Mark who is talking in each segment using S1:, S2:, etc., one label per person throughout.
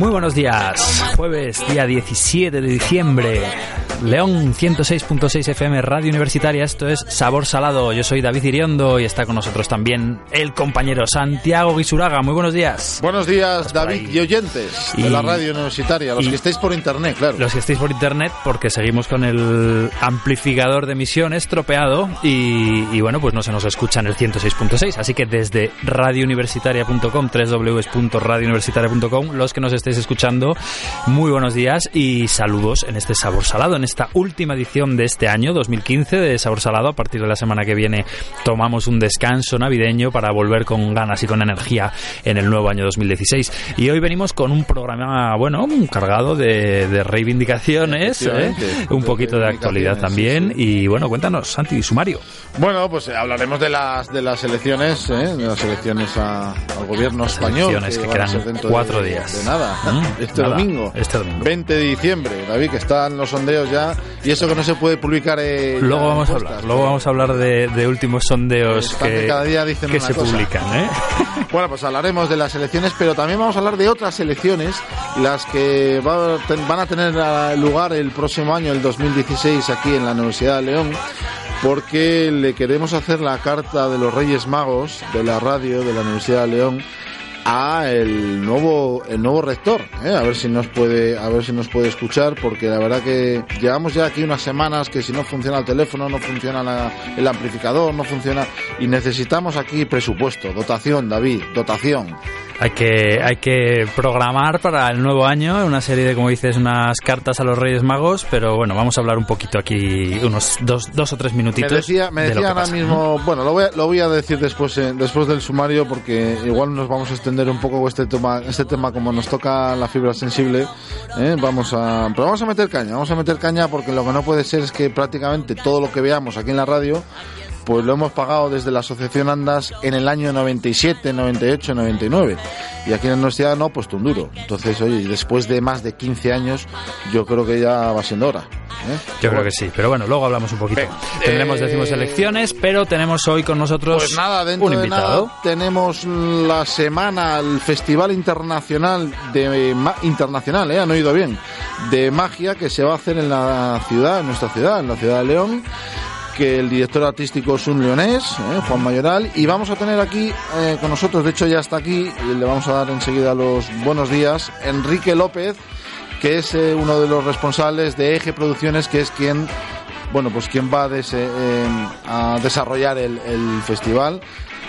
S1: Muy buenos días, jueves día 17 de diciembre, León 106.6 FM Radio Universitaria, esto es Sabor Salado, yo soy David Iriondo y está con nosotros también el compañero Santiago Guisuraga, muy buenos días.
S2: Buenos días, David y oyentes
S1: Y-
S2: de la radio universitaria, los
S1: y-
S2: que estéis por internet, claro.
S1: Los que estéis por internet, porque seguimos con el amplificador de emisión estropeado y, y bueno, pues no se nos escucha en el 106.6. Así que desde radiouniversitaria.com, www.radiouniversitaria.com, los que nos estéis escuchando, muy buenos días y saludos en este Sabor Salado, en esta última edición de este año 2015 de Sabor Salado. A partir de la semana que viene tomamos un descanso navideño para volver con ganas y con energía en el nuevo año 2016. Y hoy venimos con un programa, bueno, cargado de, de reivindicaciones, ¿eh? Un poquito de actualidad también. Y bueno, cuéntanos, Santi, sumario.
S2: Bueno, pues eh, hablaremos de las de las elecciones, ¿eh? de las elecciones a- al gobierno español.
S1: elecciones que quedan cuatro
S2: de-
S1: días.
S2: De nada,
S1: Mm,
S2: este
S1: nada,
S2: domingo.
S1: este domingo.
S2: 20 de diciembre, David, que están los sondeos ya. Y eso que no se puede publicar.
S1: Luego vamos a hablar, luego vamos a hablar de, de últimos sondeos
S2: que cada día dicen
S1: que se
S2: cosa.
S1: publican, ¿eh?
S2: Bueno, pues hablaremos de las elecciones, pero también vamos a hablar de otras elecciones, las que va- van a tener ah, lugar el próximo año, el 2016, aquí en la Universidad de León, porque le queremos hacer la carta de los Reyes Magos de la radio de la Universidad de León a el nuevo el nuevo rector ¿eh? a ver si nos puede a ver si nos puede escuchar porque la verdad que llevamos ya aquí unas semanas que si no funciona el teléfono no funciona la- el amplificador no funciona y necesitamos aquí presupuesto dotación David dotación
S1: Hay que, hay que programar para el nuevo año una serie de, como dices, unas cartas a los Reyes Magos, pero bueno, vamos a hablar un poquito aquí, unos dos, dos o tres
S2: me
S1: minutitos.
S2: decía me
S1: de lo
S2: decía
S1: que
S2: ahora
S1: pasa.
S2: mismo bueno lo voy a, lo voy a decir después eh, después del sumario porque igual nos vamos a extender un poco este tema este tema como nos toca la fibra sensible ¿eh? vamos a pero vamos a meter caña vamos a meter caña porque lo que no puede ser es que prácticamente todo lo que veamos aquí en la radio pues lo hemos pagado desde la asociación Andas en el año 97, 98, 99 y aquí en la universidad no ha puesto un duro entonces oye después de más de 15 años yo creo que ya va siendo hora ¿eh?
S1: Yo creo que sí, pero bueno, luego hablamos un poquito. Tendremos,
S2: eh,
S1: decimos, elecciones, pero tenemos hoy con nosotros
S2: Pues nada, dentro
S1: un
S2: de
S1: invitado.
S2: nada tenemos la semana, el Festival Internacional de ma- Internacional, ¿eh? han oído bien, de magia que se va a hacer en la ciudad, en nuestra ciudad, en la ciudad de León que el director artístico es un leonés, ¿eh? Juan Mayoral, y vamos a tener aquí eh, con nosotros, de hecho ya está aquí, y le vamos a dar enseguida los buenos días, Enrique López, que es eh, uno de los responsables de Eje Producciones, que es quien bueno, pues quien va a, des- a desarrollar el, el festival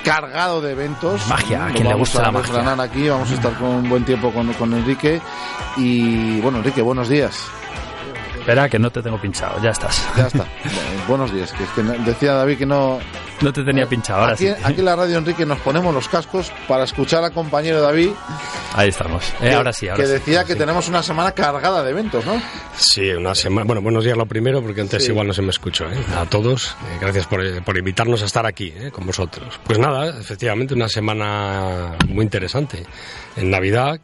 S2: cargado de eventos.
S1: Magia, a quien le gusta
S2: a
S1: la magia.
S2: aquí, vamos a estar con un buen tiempo con, con Enrique. Y bueno, Enrique, buenos días.
S1: Espera, que no te tengo pinchado, ya estás.
S2: Ya está. Bueno, buenos días. Que, es que decía David que no.
S1: No te tenía pinchado, ahora
S2: aquí,
S1: sí.
S2: aquí en la radio, Enrique, nos ponemos los cascos para escuchar al compañero David.
S1: Ahí estamos. Eh,
S2: que-
S1: ahora sí, ahora
S2: Que
S1: sí.
S2: decía que
S1: Sí.
S2: tenemos una semana cargada de eventos, ¿no?
S3: Sí, una semana. Bueno, buenos días lo primero, porque antes
S2: Sí.
S3: igual no se me escuchó. ¿eh? A todos, eh, gracias por, eh, por invitarnos a estar aquí ¿eh? con vosotros. Pues nada, efectivamente, una semana muy interesante. En Navidad,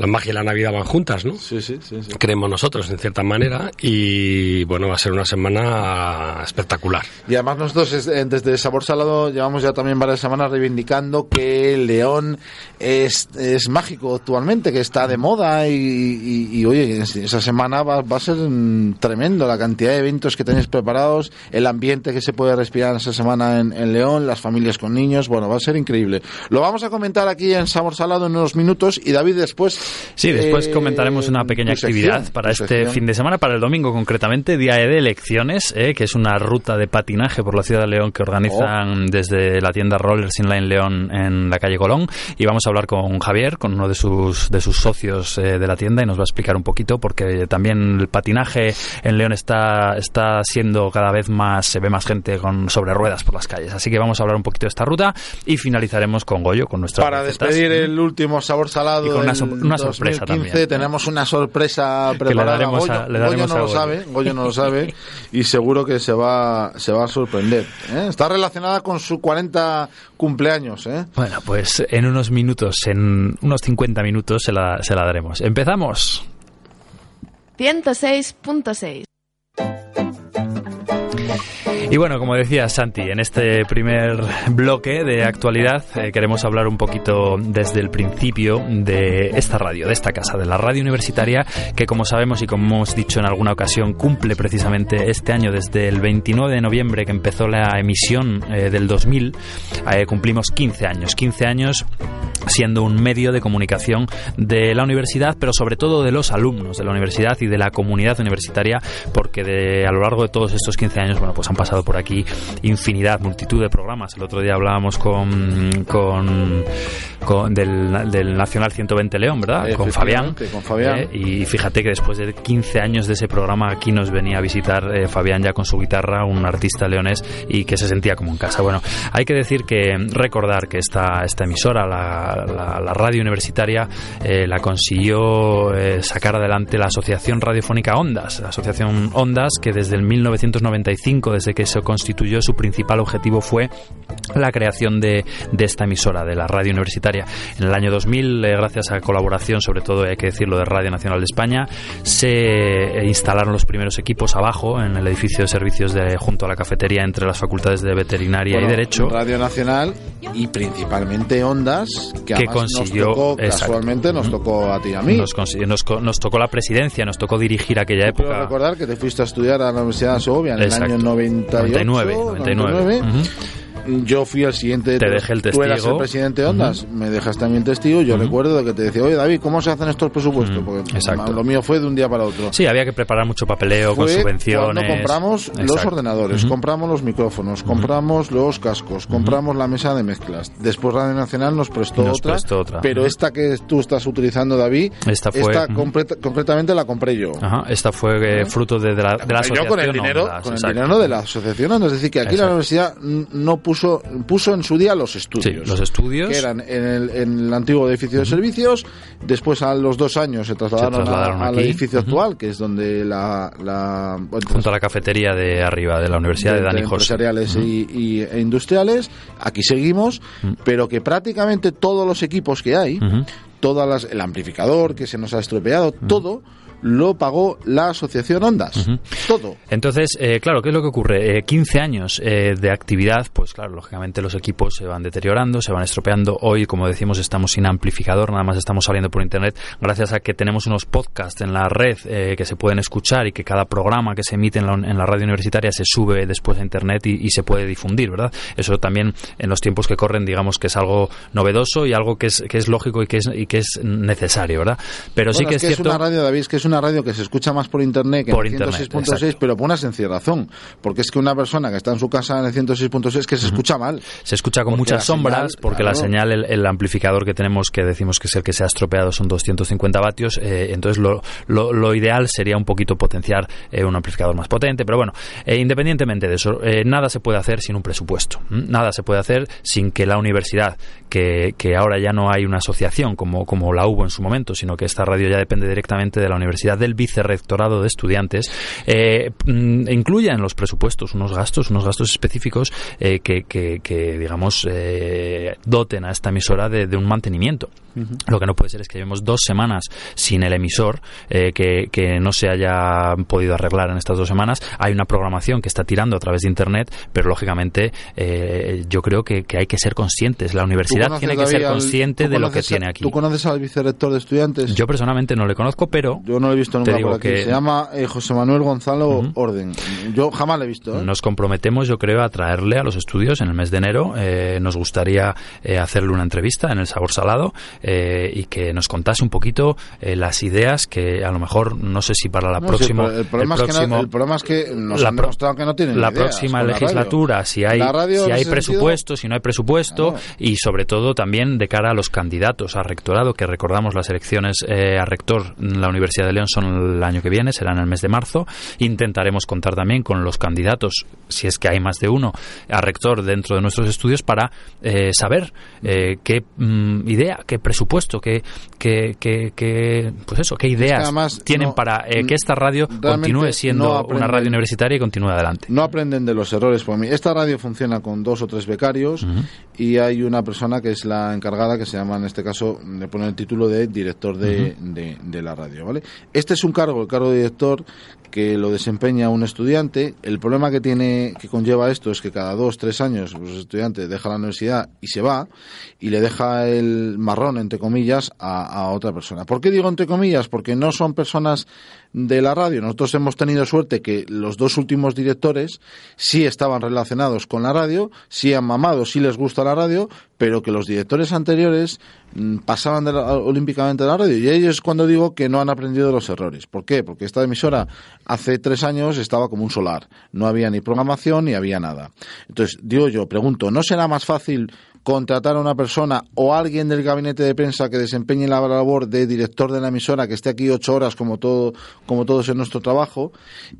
S3: la magia y la Navidad van juntas, ¿no?
S2: Sí, sí, sí, sí.
S3: Creemos nosotros, en cierta manera, y bueno, va a ser una semana espectacular.
S2: Y además nosotros es- eh, desde Sabor Salado llevamos ya también varias semanas reivindicando que el León es, es mágico actualmente, que está de moda y, y- y, oye, es- esa semana va, va a ser mm, tremendo la cantidad de eventos que tenéis preparados, el ambiente que se puede respirar esa semana en, en León, las familias con niños, bueno, va a ser increíble. Lo vamos a comentar aquí en Sabor Salado en unos minutos y David después...
S1: Sí, después
S2: eh,
S1: comentaremos una pequeña
S2: sección,
S1: actividad para este
S2: sección.
S1: fin de semana, para el domingo concretamente, día de elecciones, eh, que es una ruta de patinaje por la ciudad de León que organizan desde la tienda Rollers Inline León en la calle Colón. Y vamos a hablar con Javier, con uno de sus, de sus socios eh, de la tienda, y nos va a explicar un poquito, porque también el patinaje en León está, está siendo cada vez más, se ve más gente con sobre ruedas por las calles. Así que vamos a hablar un poquito de esta ruta y finalizaremos con Goyo, con nuestra
S2: Para despedir el último sabor salado
S1: Y con
S2: del
S1: una sorpresa
S2: 2015,
S1: también.
S2: tenemos una sorpresa
S1: le
S2: preparada.
S1: daremos
S2: Goyo,
S1: a- le
S2: Goyo
S1: daremos
S2: no
S1: a
S2: lo
S1: Goyo.
S2: sabe, Goyo no lo sabe y seguro que se va se va a sorprender. ¿eh? Está relacionada con su 40 cumpleaños. ¿eh?
S1: Bueno, pues en unos minutos, en unos 50 minutos se la, se la daremos. Empezamos.
S4: 106.6.
S1: Y bueno, como decía Santi, en este primer bloque de actualidad eh, queremos hablar un poquito desde el principio de esta radio, de esta casa, de la radio universitaria, que como sabemos y como hemos dicho en alguna ocasión, cumple precisamente este año, desde el 29 de noviembre que empezó la emisión eh, del 2000, eh, cumplimos 15 años. 15 años siendo un medio de comunicación de la universidad, pero sobre todo de los alumnos de la universidad y de la comunidad universitaria, porque de, a lo largo de todos estos 15 años, bueno, pues han pasado por aquí infinidad, multitud de programas. El otro día hablábamos con, con, con- del, del Nacional 120 León, ¿verdad? Con Fabián.
S2: Efectivamente, con Fabián.
S1: Eh, y fíjate que después de 15 años de ese programa aquí nos venía a visitar eh, Fabián ya con su guitarra, un artista leonés y que se sentía como en casa. Bueno, hay que decir que recordar que esta, esta emisora, la, la- la radio universitaria, eh, la consiguió sacar adelante la Asociación Radiofónica Ondas. La Asociación Ondas que desde el 1995, desde que se constituyó, su principal objetivo fue la creación de, de esta emisora, de la radio universitaria. En el año 2000, eh, gracias a colaboración, sobre todo hay que decirlo, de Radio Nacional de España, se eh, instalaron los primeros equipos abajo, en el edificio de servicios de, junto a la cafetería, entre las facultades de Veterinaria
S2: Bueno,
S1: y Derecho.
S2: Radio Nacional y principalmente Ondas, que,
S1: Que consiguió-
S2: nos tocó, casualmente nos tocó a ti y a mí.
S1: Nos, nos nos tocó la presidencia, nos tocó dirigir aquella
S2: Quiero
S1: época.
S2: recordar que te fuiste a estudiar a la Universidad de Segovia en
S1: Exacto.
S2: el año 98,
S1: 99, 99. Ujú.
S2: Yo fui el siguiente.
S1: Te dejé el
S2: Tú eras
S1: testigo.
S2: el presidente de Ondas, me dejaste también testigo. Yo recuerdo de que te decía, oye David, ¿cómo se hacen estos presupuestos?
S1: Ujú,
S2: Porque
S1: exacto.
S2: lo mío fue de un día para otro.
S1: Sí, había que preparar mucho papeleo con subvenciones.
S2: Compramos los ordenadores, compramos los micrófonos, compramos los cascos, compramos la mesa de mezclas. Después Radio Nacional nos prestó,
S1: Nos
S2: otra,
S1: prestó otra.
S2: pero esta que tú estás utilizando, David,
S1: Esta fue-
S2: concretamente la compré yo.
S1: Ajá, esta fue eh, fruto de, de la, de la
S2: Yo
S1: asociación.
S2: con el dinero,
S1: Ondas,
S2: con el dinero de la asociación, es decir, que aquí
S1: Exacto.
S2: la universidad no puso puso en su día los estudios.
S1: Sí, los estudios.
S2: que eran en el, en el antiguo edificio de servicios, después a los dos años se trasladaron,
S1: Se trasladaron
S2: a- al edificio actual, que es donde la, la bueno,
S1: Junto a la cafetería de arriba de la Universidad de,
S2: de-
S1: Dani
S2: de
S1: José.
S2: empresariales y, y- e industriales. Aquí seguimos, pero que prácticamente todos los equipos que hay, todas las, el amplificador que se nos ha estropeado, todo lo pagó la asociación Ondas. Todo.
S1: Entonces, eh, claro, ¿qué es lo que ocurre? Eh, 15 años eh, de actividad, pues claro, lógicamente los equipos se van deteriorando, se van estropeando. Hoy, como decimos, estamos sin amplificador, nada más estamos saliendo por Internet, gracias a que tenemos unos podcasts en la red eh, que se pueden escuchar y que cada programa que se emite en la, en la radio universitaria se sube después a Internet y, y se puede difundir, ¿verdad? Eso también en los tiempos que corren, digamos que es algo novedoso y algo que es, que es lógico y que es, y que es necesario, ¿verdad? Pero sí que
S2: es
S1: es
S2: que
S1: cierto...
S2: es una radio, David, es que es una radio que se escucha más por internet que
S1: Por
S2: en el
S1: internet,
S2: 106.6,
S1: exacto.
S2: pero por una sencilla razón. Porque es que una persona que está en su casa en el 106.6 que se escucha mal.
S1: Se escucha con muchas sombras
S2: señal,
S1: porque la señal, el, el amplificador que tenemos, que decimos que es el que se ha estropeado, son 250 vatios. eh, entonces, lo, lo, lo ideal sería un poquito potenciar eh, un amplificador más potente. Pero bueno, eh, independientemente de eso, nada se puede hacer sin un presupuesto. Nada se puede hacer sin que la universidad, que, que ahora ya no hay una asociación como, como la hubo en su momento, sino que esta radio ya depende directamente de la universidad, del vicerrectorado de estudiantes, eh, mm, incluya en los presupuestos unos gastos, unos gastos específicos eh, que, que- que, digamos, eh, doten a esta emisora de, de un mantenimiento. Lo que no puede ser es que llevemos dos semanas sin el emisor, eh, que, que no se haya podido arreglar en estas dos semanas. Hay una programación que está tirando a través de Internet, pero lógicamente eh, yo creo que, que hay que ser conscientes. La
S2: ¿Tú
S1: universidad tiene que ser consciente de lo que
S2: a-
S1: tiene aquí.
S2: ¿Tú conoces al vicerrector de estudiantes?
S1: Yo personalmente no le conozco, pero
S2: Yo no lo he visto nunca por aquí.
S1: que
S2: Se llama eh, José Manuel Gonzalo Orden. Yo jamás lo he visto. ¿eh?
S1: Nos comprometemos, yo creo, a traerle a los estudios en el mes de enero. Eh, nos gustaría hacerle una entrevista en el Sabor Salado y que nos contase un poquito las ideas que a lo mejor, no sé si para la
S2: No, sí,
S1: próxima...
S2: el, el problema es que no-
S1: próximo-
S2: el problema es que nos
S1: la
S2: han demostrado que no tienen
S1: la
S2: ideas
S1: próxima
S2: la
S1: legislatura, si hay, si presupuesto, si no hay presupuesto,
S2: Claro.
S1: y sobre todo también de cara a los candidatos a rectorado, que recordamos las elecciones eh, a rector en la Universidad de León son el año que viene, será en el mes de marzo. Intentaremos contar también con los candidatos, si es que hay más de uno, a rector dentro de nuestros estudios para eh, saber eh, qué mm, idea, qué presupuesto, qué, qué, qué- qué- pues eso, qué ideas
S2: además
S1: tienen
S2: no-
S1: para eh, que esta radio continúe siendo
S2: no
S1: una radio universitaria y continúe adelante.
S2: No aprenden de los errores. Por mí. Esta radio funciona con dos o tres becarios y hay una persona que es la encargada, que se llama en este caso, le pone el título de director de, de- de la radio. ¿vale? Este es un cargo, el cargo de director, que lo desempeña un estudiante. El problema que tiene, que conlleva esto es que cada dos, tres años pues, el estudiante deja la universidad y se va y le deja el marrón, entre comillas, a, a otra persona. ¿Por qué digo entre comillas? Porque no son personas de la radio. Nosotros hemos tenido suerte que los dos últimos directores sí estaban relacionados con la radio, sí han mamado, sí les gusta la radio, pero que los directores anteriores pasaban de la- olímpicamente de la radio. Y ellos cuando digo que no han aprendido los errores. ¿Por qué? Porque esta emisora hace tres años estaba como un solar. No había ni programación ni había nada. Entonces, digo yo, pregunto, ¿no será más fácil contratar a una persona o alguien del gabinete de prensa que desempeñe la labor de director de la emisora, que esté aquí ocho horas como todo, como todos en nuestro trabajo,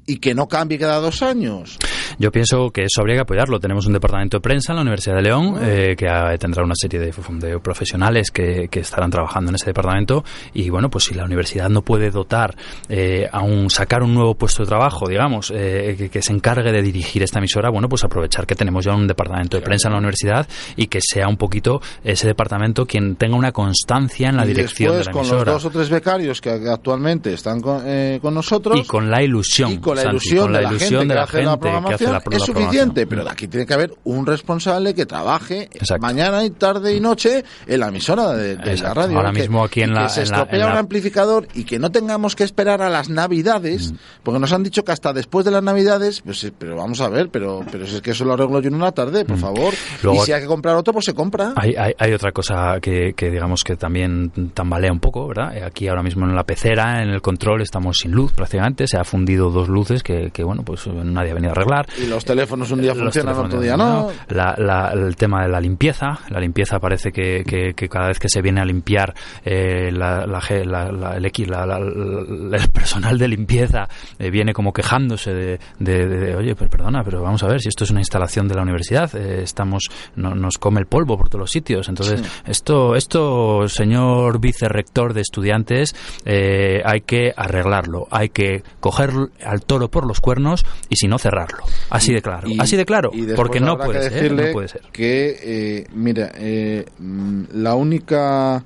S2: y que no cambie cada dos años?
S1: Yo pienso que eso habría que apoyarlo. Tenemos un departamento de prensa en la Universidad de León eh, que ah, tendrá una serie de, de profesionales que, que estarán trabajando en ese departamento y bueno, pues si la universidad no puede dotar eh, a un sacar un nuevo puesto de trabajo, digamos, eh, que, que se encargue de dirigir esta emisora, bueno, pues aprovechar que tenemos ya un departamento de prensa en la universidad y que sea un poquito ese departamento quien tenga una constancia en la
S2: y
S1: dirección de
S2: después,
S1: la
S2: con los
S1: emisora.
S2: dos o tres becarios que actualmente están con, eh, con nosotros,
S1: y con la ilusión,
S2: y con la
S1: Santi,
S2: ilusión,
S1: con la
S2: de, la
S1: ilusión
S2: gente
S1: de la
S2: que hace la
S1: gente que hace
S2: programación,
S1: la,
S2: es
S1: la
S2: suficiente,
S1: programación.
S2: pero de aquí tiene que haber un responsable que trabaje
S1: Exacto.
S2: mañana y tarde y noche en la emisora de, de la radio.
S1: Ahora
S2: que-
S1: mismo aquí en la-
S2: que se
S1: la-
S2: estropea
S1: la-
S2: un amplificador y que no tengamos que esperar a las
S1: Mm.
S2: navidades, porque nos han dicho que hasta después de las navidades, pues sí, pero vamos a ver, pero, pero si es que eso lo arreglo yo en una tarde, por favor.
S1: Mm. Luego-
S2: y si hay que comprar otro, pues se compra.
S1: Hay, hay, hay otra cosa que, que digamos que también tambalea un poco, ¿verdad? Eh, Aquí ahora mismo en la pecera, en el control, estamos sin luz prácticamente. Se ha fundido dos luces que, que bueno, pues nadie ha venido a arreglar.
S2: Y los teléfonos un día
S1: Los
S2: funcionan, otro día no.
S1: La- la- el tema de la limpieza. La limpieza parece que, que- que cada vez que se viene a limpiar eh, la, la el, el personal de limpieza eh, viene como quejándose de, de- de- de, oye, pero perdona, pero vamos a ver si esto es una instalación de la universidad. eh, estamos no- Nos come el polvo por todos los sitios. Entonces, esto, esto, señor vicerrector de estudiantes, eh, hay que arreglarlo. Hay que coger al toro por los cuernos y si no cerrarlo. Así de claro.
S2: Y-
S1: así de claro.
S2: y
S1: Porque no puede, ser, no puede ser.
S2: Que, eh, mira, eh, mm, la única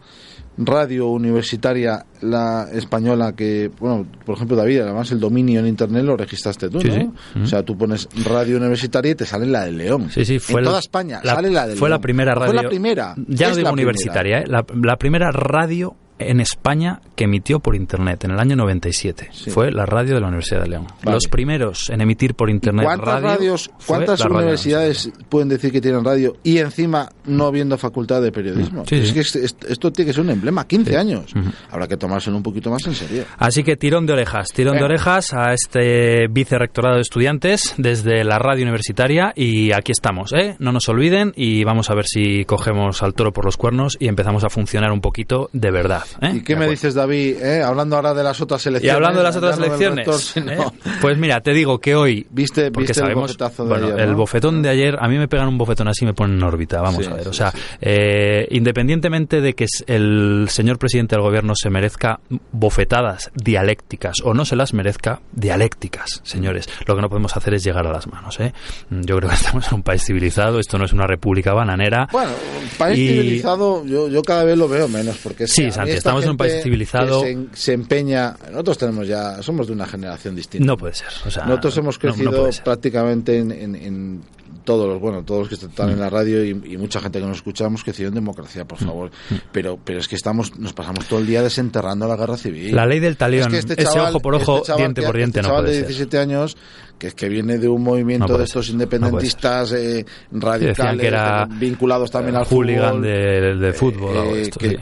S2: radio universitaria, la española, que, bueno, por ejemplo, David, además el dominio en internet lo registraste tú,
S1: Sí,
S2: ¿no?
S1: sí.
S2: O sea, tú pones radio universitaria y te sale la de León.
S1: Sí, sí, fue
S2: en toda España
S1: la-
S2: sale la de
S1: Fue la primera radio.
S2: Fue la primera.
S1: Ya no digo universitaria, ¿eh? la, la primera radio en España que emitió por internet en el año 97.
S2: Sí.
S1: Fue la radio de la Universidad de León.
S2: Vale.
S1: Los primeros en emitir por internet
S2: ¿Cuántas
S1: radio.
S2: radios, cuántas
S1: radio
S2: universidades pueden decir que tienen radio y encima no habiendo facultad de periodismo?
S1: Sí,
S2: es
S1: sí.
S2: que es- es- esto tiene que ser un emblema, 15
S1: Sí.
S2: años. Habrá que tomárselo un poquito más en serio.
S1: Así que tirón de orejas, tirón de orejas a este vicerrectorado de estudiantes desde la radio universitaria y aquí estamos, ¿eh? No nos olviden y vamos a ver si cogemos al toro por los cuernos y empezamos a funcionar un poquito de verdad. ¿Eh?
S2: ¿Y qué me dices, David? eh? Hablando ahora de las otras
S1: Y
S2: selecciones.
S1: hablando de las otras elecciones,
S2: rector, sino-
S1: ¿eh? pues mira, te digo que hoy
S2: Viste,
S1: porque
S2: viste el
S1: sabemos
S2: bofetazo de
S1: bueno,
S2: ayer,
S1: el bofetón de ayer a mí me pegan un bofetón así y me ponen en órbita vamos
S2: Sí.
S1: a joder. o sea, eh, independientemente de que el señor presidente del gobierno se merezca bofetadas dialécticas o no se las merezca, dialécticas, señores. Lo que no podemos hacer es llegar a las manos. ¿eh? Yo creo que estamos en un país civilizado, esto no es una república bananera.
S2: Bueno, un país civilizado yo, yo cada vez lo veo menos, porque
S1: sí, Santi, estamos en un país civilizado.
S2: Se, empeña, nosotros tenemos ya, somos de una generación distinta.
S1: No puede ser.
S2: nosotros hemos crecido prácticamente en todos los, bueno, todos los que están en la radio y, mucha gente que nos escuchamos que en democracia, por mm. favor. Mm. Pero, pero es que estamos, nos pasamos todo el día desenterrando la guerra civil.
S1: La ley del talión, este ese ojo por ojo, este diente por diente,
S2: este
S1: no puede
S2: de 17 años que es que viene de un movimiento de estos independentistas eh, radicales vinculados también al
S1: hooligan de, de, fútbol.
S2: Eh, que, que,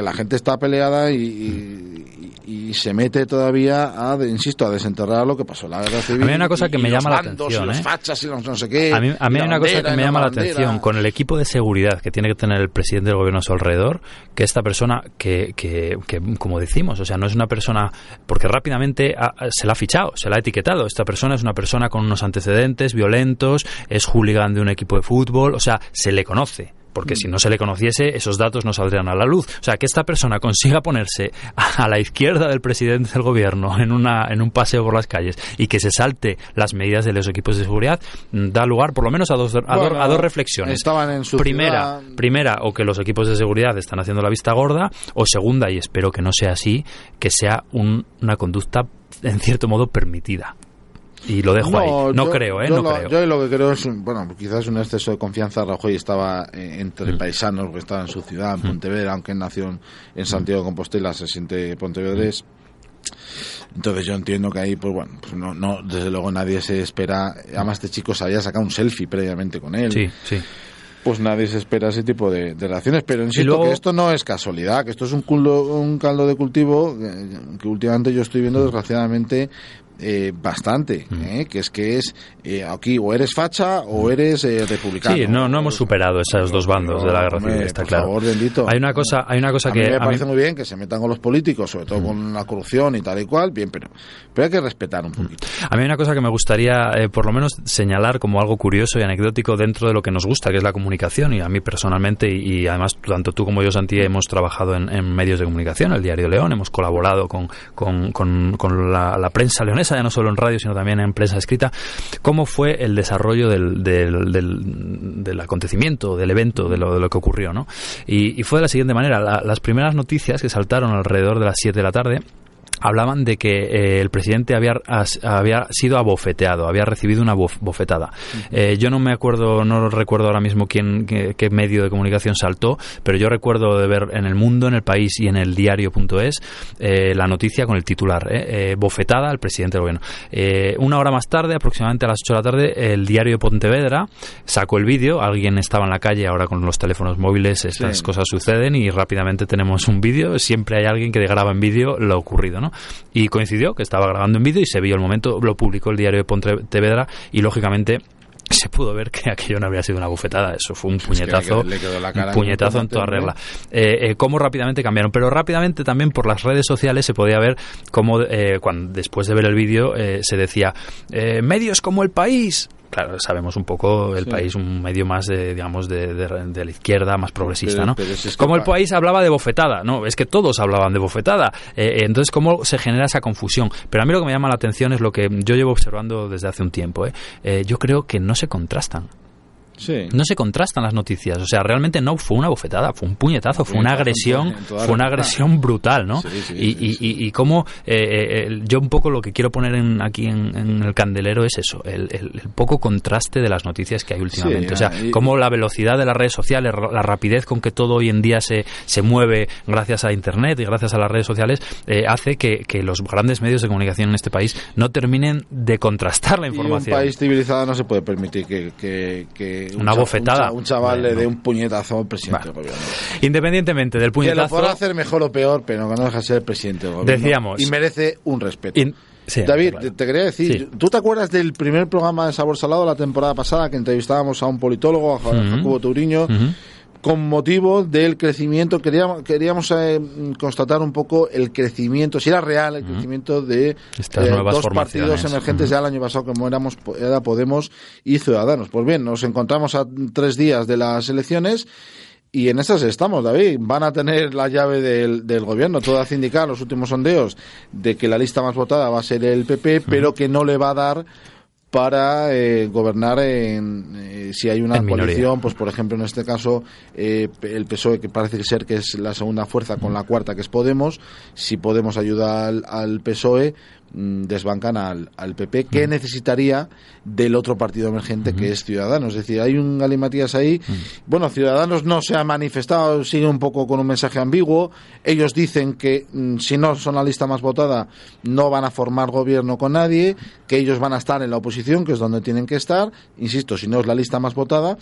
S2: la gente está peleada y y se mete todavía a, insisto, a desenterrar lo que pasó la guerra civil.
S1: A mí hay una cosa que me llama la atención.
S2: ¿eh? fachas y no sé qué.
S1: A mí, hay una cosa que me llama la, atención con el equipo de seguridad que tiene que tener el presidente del gobierno a su alrededor, que esta persona que, que, que como decimos, o sea, no es una persona, porque rápidamente se la ha fichado, se la ha etiquetado. Esta persona es una persona con unos antecedentes violentos, es hooligan de un equipo de fútbol, o sea, se le conoce porque si no se le conociese, esos datos no saldrían a la luz. O sea, que esta persona consiga ponerse a la izquierda del presidente del gobierno en, una, en un paseo por las calles y que se salte las medidas de los equipos de seguridad, mm, da lugar por lo menos a dos, a, dos, reflexiones.
S2: Estaban en su
S1: primera, primera, o que los equipos de seguridad están haciendo la vista gorda, o segunda, y espero que no sea así, que sea una conducta en cierto modo permitida y lo dejo ahí. No creo, ¿eh?
S2: Yo,
S1: no creo.
S2: yo lo que creo es, bueno, quizás un exceso de confianza. Rajoy estaba eh, entre mm. paisanos, porque estaba en su ciudad, en mm. Pontevedra, aunque nació en Santiago de Compostela, se siente pontevedrés. Entonces yo entiendo que ahí, pues bueno, pues no, no, desde luego nadie se espera. Además, este chico se había sacado un selfie previamente con él.
S1: Sí, sí
S2: pues nadie se espera ese tipo de, relaciones. Pero insisto que esto no es casualidad, que esto es un, un caldo de cultivo que últimamente yo estoy viendo mm. desgraciadamente eh, bastante, mm. eh, que es que es eh, aquí o eres facha o eres eh, republicano.
S1: Sí, no, no hemos superado esos dos bandos de la guerra civil, está claro.
S2: Favor, bendito.
S1: Hay una cosa, hay una cosa
S2: a
S1: que
S2: mí me parece muy bien que se metan con los políticos, sobre todo mm. con la corrupción y tal y cual, bien, pero, pero hay que respetar un poquito.
S1: A mí hay una cosa que me gustaría, por lo menos, señalar como algo curioso y anecdótico dentro de lo que nos gusta, que es la comunicación, y a mí personalmente, y, además tanto tú como yo, Santi, hemos trabajado en, medios de comunicación, el Diario León, hemos colaborado con, con, con, la, la prensa leonesa, ya no solo en radio, sino también en prensa escrita, cómo fue el desarrollo del, del, del, acontecimiento, del evento, de lo, de lo que ocurrió. ¿no? Y, fue de la siguiente manera, las primeras noticias que saltaron alrededor de las 7 de la tarde, hablaban de que eh, el presidente había, había sido abofeteado, había recibido una bofetada. Eh, yo no me acuerdo, no recuerdo ahora mismo quién, qué, medio de comunicación saltó, pero yo recuerdo de ver en El Mundo, en El País y en el diario.es eh, la noticia con el titular, bofetada al presidente del gobierno. una hora más tarde, aproximadamente a las 8 de la tarde, el diario de Pontevedra sacó el vídeo, alguien estaba en la calle, ahora con los teléfonos móviles estas cosas suceden y rápidamente tenemos un vídeo, siempre hay alguien que graba en vídeo lo ocurrido, ¿no? Y coincidió que estaba grabando en vídeo y se vio el momento, lo publicó el diario de Pontevedra y lógicamente se pudo ver que aquello no había sido una bufetada, eso fue un puñetazo, un puñetazo en toda regla. Eh, eh, cómo rápidamente cambiaron, pero rápidamente también por las redes sociales se podía ver cómo eh, cuando después de ver el vídeo eh, se decía medios como el país claro, sabemos un poco el país, un medio más de, digamos, de, de, la izquierda, más progresista, ¿no? Como el país hablaba de bofetada, no, es que todos hablaban de bofetada. Eh, eh, entonces, ¿cómo se genera esa confusión? Pero a mí lo que me llama la atención es lo que yo llevo observando desde hace un tiempo. ¿eh? yo creo que no se contrastan. No se contrastan las noticias. O sea, realmente no fue una bofetada, fue un puñetazo, fue una agresión, fue una agresión brutal, ¿no? y, y, y, cómo eh, eh, yo un poco lo que quiero poner aquí en, el candelero es eso, el, poco contraste de las noticias que hay últimamente. o sea, cómo la velocidad de las redes sociales, la rapidez con que todo hoy en día se, se mueve gracias a Internet y gracias a las redes sociales, eh, hace que, los grandes medios de comunicación en este país no terminen de contrastar la información.
S2: un país civilizado no se puede permitir que
S1: una bofetada.
S2: Un, chaval le dé un puñetazo al presidente del gobierno.
S1: Independientemente del puñetazo.
S2: Que lo podrá hacer mejor o peor, pero que no deja de ser el presidente del gobierno.
S1: Decíamos.
S2: Y merece un respeto. David, te, quería decir, ¿tú te acuerdas del primer programa de Sabor Salado la temporada pasada que entrevistábamos a un politólogo, a Jacobo Turiño? Con motivo del crecimiento, queríamos, queríamos eh, constatar un poco el crecimiento, si era real el crecimiento de
S1: Estas
S2: eh, dos partidos emergentes ya el año pasado, como éramos era Podemos y Ciudadanos. Pues bien, nos encontramos a tres días de las elecciones. Y en esas estamos, David. Van a tener la llave del, del gobierno. Todo hace indicar los últimos sondeos de que la lista más votada va a ser el PP, pero que no le va a dar para eh, gobernar en, eh, si hay una
S1: En minoría.
S2: coalición, pues por ejemplo en este caso eh, el PSOE que parece ser que es la segunda fuerza con la cuarta que es Podemos, si Podemos ayuda al, al PSOE desbancan al, al PP que necesitaría del otro partido emergente que es Ciudadanos, es decir, hay un galimatías ahí. Bueno, Ciudadanos no se ha manifestado, sigue un poco con un mensaje ambiguo. Ellos dicen que mm, si no son la lista más votada no van a formar gobierno con nadie, que ellos van a estar en la oposición, que es donde tienen que estar. Insisto, si no es la lista más votada,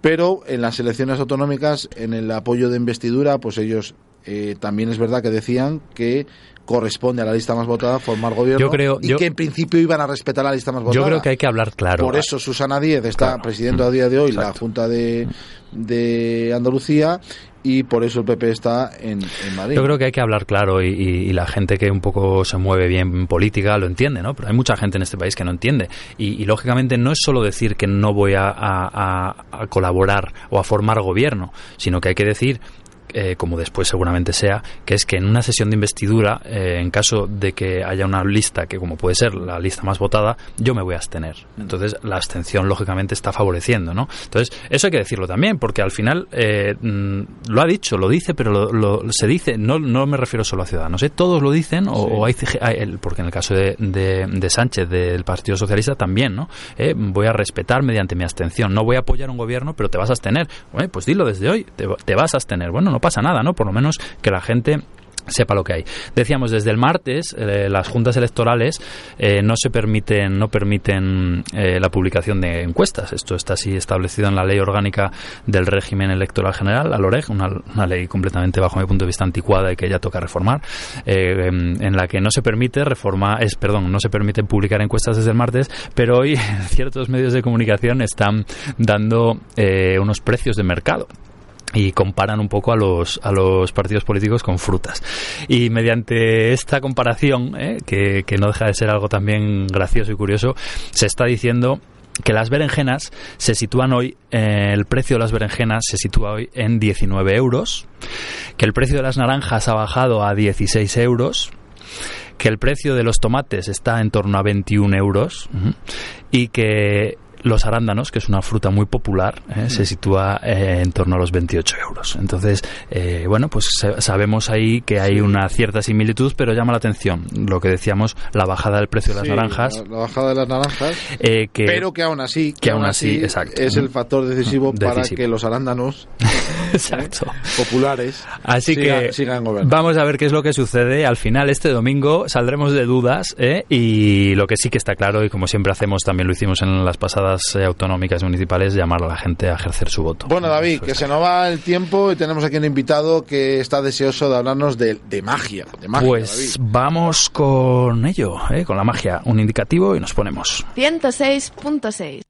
S2: pero en las elecciones autonómicas, en el apoyo de investidura, pues ellos eh, también es verdad que decían que corresponde a la lista más votada formar gobierno
S1: Yo creo-
S2: y
S1: yo-
S2: que en principio iban a respetar la lista más votada.
S1: Yo creo que hay que hablar claro.
S2: Por eso Susana Díez está
S1: Claro.
S2: presidiendo a día de hoy la
S1: Exacto.
S2: Junta de, de Andalucía y por eso el PP está en, en Madrid.
S1: Yo creo que hay que hablar claro y, y- y la gente que un poco se mueve bien en política lo entiende, ¿no? Pero hay mucha gente en este país que no entiende. Y, y, lógicamente no es solo decir que no voy a- a colaborar o a formar gobierno, sino que hay que decir eh, como después seguramente sea, que es que en una sesión de investidura, eh, en caso de que haya una lista que, como puede ser la lista más votada, yo me voy a abstener. Entonces, la abstención, lógicamente, está favoreciendo, ¿no? Entonces, eso hay que decirlo también, porque al final eh, mm, lo ha dicho, lo dice, pero lo, lo- se dice, no, no me refiero solo a Ciudadanos, ¿eh? todos lo dicen, o, o hay, hay- porque en el caso de, de- de Sánchez, del Partido Socialista, también, ¿no? Voy a respetar mediante mi abstención, no voy a apoyar un gobierno, pero te vas a abstener. Bueno, pues dilo desde hoy, te, te vas a abstener. Bueno, no pasa nada, ¿no? Por lo menos que la gente sepa lo que hay. Decíamos desde el martes eh, las juntas electorales eh, no se permiten no permiten eh, la publicación de encuestas. Esto está así establecido en la ley orgánica del régimen electoral general, la LOREG, una, una ley completamente bajo mi punto de vista anticuada y que ya toca reformar, eh, en, la que no se permite reforma es perdón no se permite publicar encuestas desde el martes, pero hoy ciertos medios de comunicación están dando unos precios de mercado y comparan un poco a los, a los partidos políticos con frutas. Y mediante esta comparación, ¿eh? que, que no deja de ser algo también gracioso y curioso, se está diciendo que las berenjenas se sitúan hoy, eh, el precio de las berenjenas se sitúa hoy en 19 euros, que el precio de las naranjas ha bajado a 16 euros, que el precio de los tomates está en torno a 21 euros y que los arándanos, que es una fruta muy popular, ¿eh? se sitúa eh, en torno a los 28 euros. Entonces, eh, bueno, pues sa- sabemos ahí que hay una cierta similitud, pero llama la atención lo que decíamos, la bajada del precio de las naranjas,
S2: La, la bajada de las naranjas.
S1: eh, que
S2: pero que aún así,
S1: que aún así, exacto.
S2: es el factor decisivo, para que los arándanos
S1: exacto.
S2: populares
S1: Así
S2: sigan,
S1: que
S2: sigan gobernando.
S1: vamos a ver qué es lo que sucede. Al final, este domingo saldremos de dudas ¿eh? y lo que sí que está claro, y como siempre hacemos, también lo hicimos en las pasadas eh, autonómicas y municipales, llamar a la gente a ejercer su voto.
S2: Bueno, David, que se nos va el tiempo y tenemos aquí un invitado que está deseoso de hablarnos de, de magia. De magia
S1: Pues
S2: David.
S1: vamos con ello, ¿eh? con la magia, un indicativo y nos ponemos.
S4: 106.6.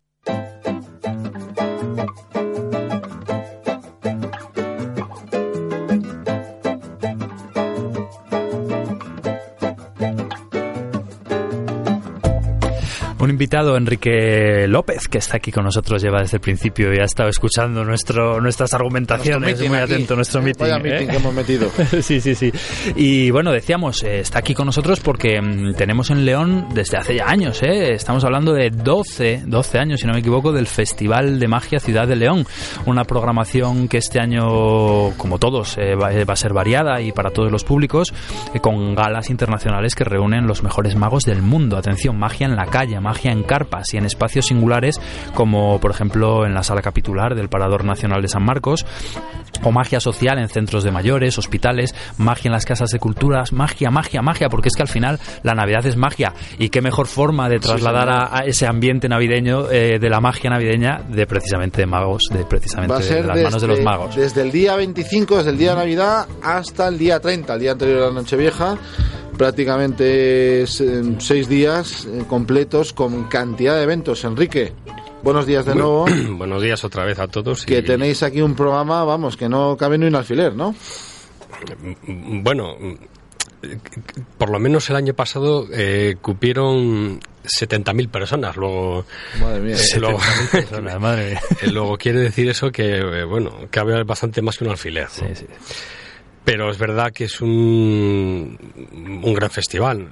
S1: Un invitado, Enrique López, que está aquí con nosotros, lleva desde el principio y ha estado escuchando nuestro, nuestras argumentaciones,
S2: Nuestro
S1: muy
S2: aquí.
S1: atento, nuestro meeting.
S2: Vaya
S1: ¿eh?
S2: meeting que hemos metido.
S1: sí, sí, sí. Y bueno, decíamos, eh, está aquí con nosotros porque mm, tenemos en León desde hace ya años, ¿eh? estamos hablando de 12, 12 años, si no me equivoco, del Festival de Magia Ciudad de León. Una programación que este año, como todos, eh, va, va a ser variada y para todos los públicos, eh, con galas internacionales que reúnen los mejores magos del mundo. Atención, magia en la calle, magia en carpas y en espacios singulares, como por ejemplo en la sala capitular del Parador Nacional de San Marcos, o magia social en centros de mayores, hospitales, magia en las casas de culturas, magia, magia, magia, porque es que al final la Navidad es magia y qué mejor forma de trasladar a, a ese ambiente navideño eh, de la magia navideña de precisamente de magos, de precisamente
S2: Va a
S1: de las manos de los magos.
S2: Desde el día 25, desde el día de Navidad, hasta el día 30, el día anterior a la Nochevieja. Prácticamente eh, seis días eh, completos con cantidad de eventos. Enrique. Buenos días de nuevo.
S3: Buenos días otra vez a todos.
S2: Que
S3: y-
S2: tenéis aquí un programa, vamos, que no cabe ni un alfiler, ¿no?
S3: Mm, Bueno, mm, por lo menos el año pasado eh, cupieron 70.000 personas. Luego,
S2: Madre mía.
S3: eh, luego,
S1: Personas, madre mía.
S3: eh, luego quiere decir eso que, eh, bueno, cabe bastante más que un alfiler. ¿no?
S1: Sí, sí.
S3: Pero es verdad que es un, un gran festival.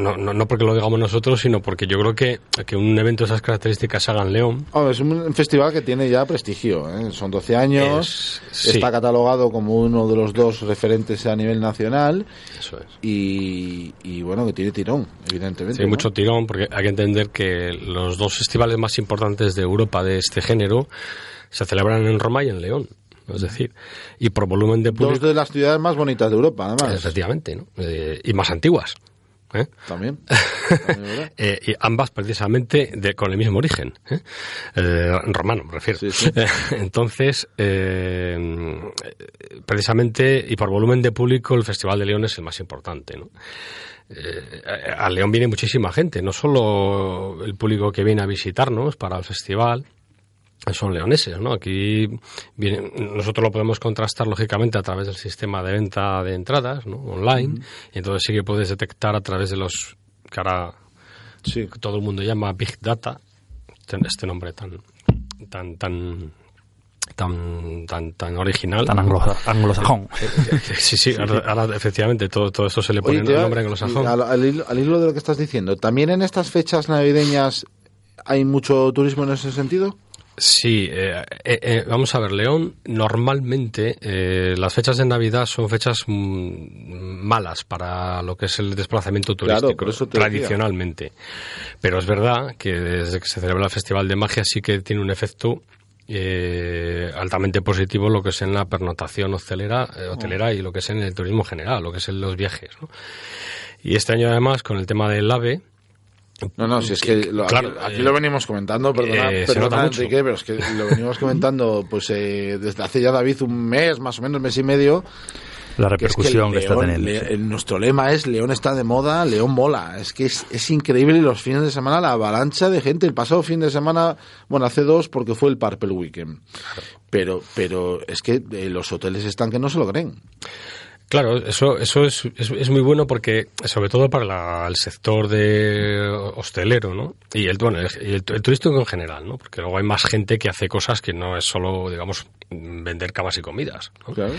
S3: No, no, no porque lo digamos nosotros, sino porque yo creo que, que un evento de esas características se haga en León.
S2: Es un festival que tiene ya prestigio. ¿eh? Son 12 años.
S3: Es- sí.
S2: Está catalogado como uno de los dos referentes a nivel nacional.
S3: Eso es.
S2: Y, y bueno, que tiene tirón, evidentemente.
S3: Sí, hay
S2: ¿no?
S3: mucho tirón, porque hay que entender que los dos festivales más importantes de Europa de este género se celebran en Roma y en León. Es decir, y por volumen de
S2: Dos
S3: público.
S2: de las ciudades más bonitas de Europa, además.
S3: Efectivamente, ¿no? Eh, y más antiguas. ¿eh?
S2: También.
S3: Eh, y ambas precisamente de, con el mismo origen, romano me refiero.
S2: Sí, sí.
S3: Entonces, eh, precisamente y por volumen de público el Festival de León es el más importante. ¿no? A León viene muchísima gente, no solo el público que viene a visitarnos para el festival, son leoneses, ¿no? Aquí viene, nosotros lo podemos contrastar lógicamente a través del sistema de venta de entradas, ¿no? Online, y entonces sí que puedes detectar a través de los que ahora
S2: Sí.
S3: todo el mundo llama Big Data, este- nombre tan tan tan tan tan, tan original.
S1: Tan anglo- anglosajón.
S3: Sí, sí, ahora, ahora, efectivamente todo, todo esto se le pone
S2: Oye,
S3: el nombre anglosajón.
S2: al, al hilo, al hilo de lo que estás diciendo, ¿también en estas fechas navideñas hay mucho turismo en ese sentido?
S3: Sí, eh, eh, eh, vamos a ver, León, normalmente eh, las fechas de Navidad son fechas mm, malas para lo que es el desplazamiento turístico,
S2: eso decía.
S3: tradicionalmente. Pero es verdad que desde que se celebra el Festival de Magia sí que tiene un efecto eh, altamente positivo lo que es en la pernotación hotelera, eh, hotelera y lo que es en el turismo general, lo que es en los viajes. ¿no? Y este año además, con el tema del AVE,
S2: No, no, si es que lo-
S3: Claro,
S2: aquí, aquí
S3: eh,
S2: lo venimos comentando, perdona,
S3: eh,
S2: perdona. Enrique, pero es que lo venimos comentando pues eh, desde hace ya David un mes, más o menos mes y medio,
S1: La
S2: que es que
S1: repercusión que, está teniendo.
S2: Le- nuestro lema es León está de moda, León mola. Es que es, es increíble los fines de semana, la avalancha de gente. El pasado fin de semana, bueno, hace dos porque fue el Purple Weekend. Pero, pero es que eh, los hoteles están que no se lo creen.
S3: Claro, eso, eso es, es, es muy bueno porque, sobre todo para la- el sector de hostelero, ¿no? Y el, bueno, el, el- el turístico en general, ¿no? Porque luego hay más gente que hace cosas que no es solo, digamos, vender camas y comidas, ¿no?
S2: Claro.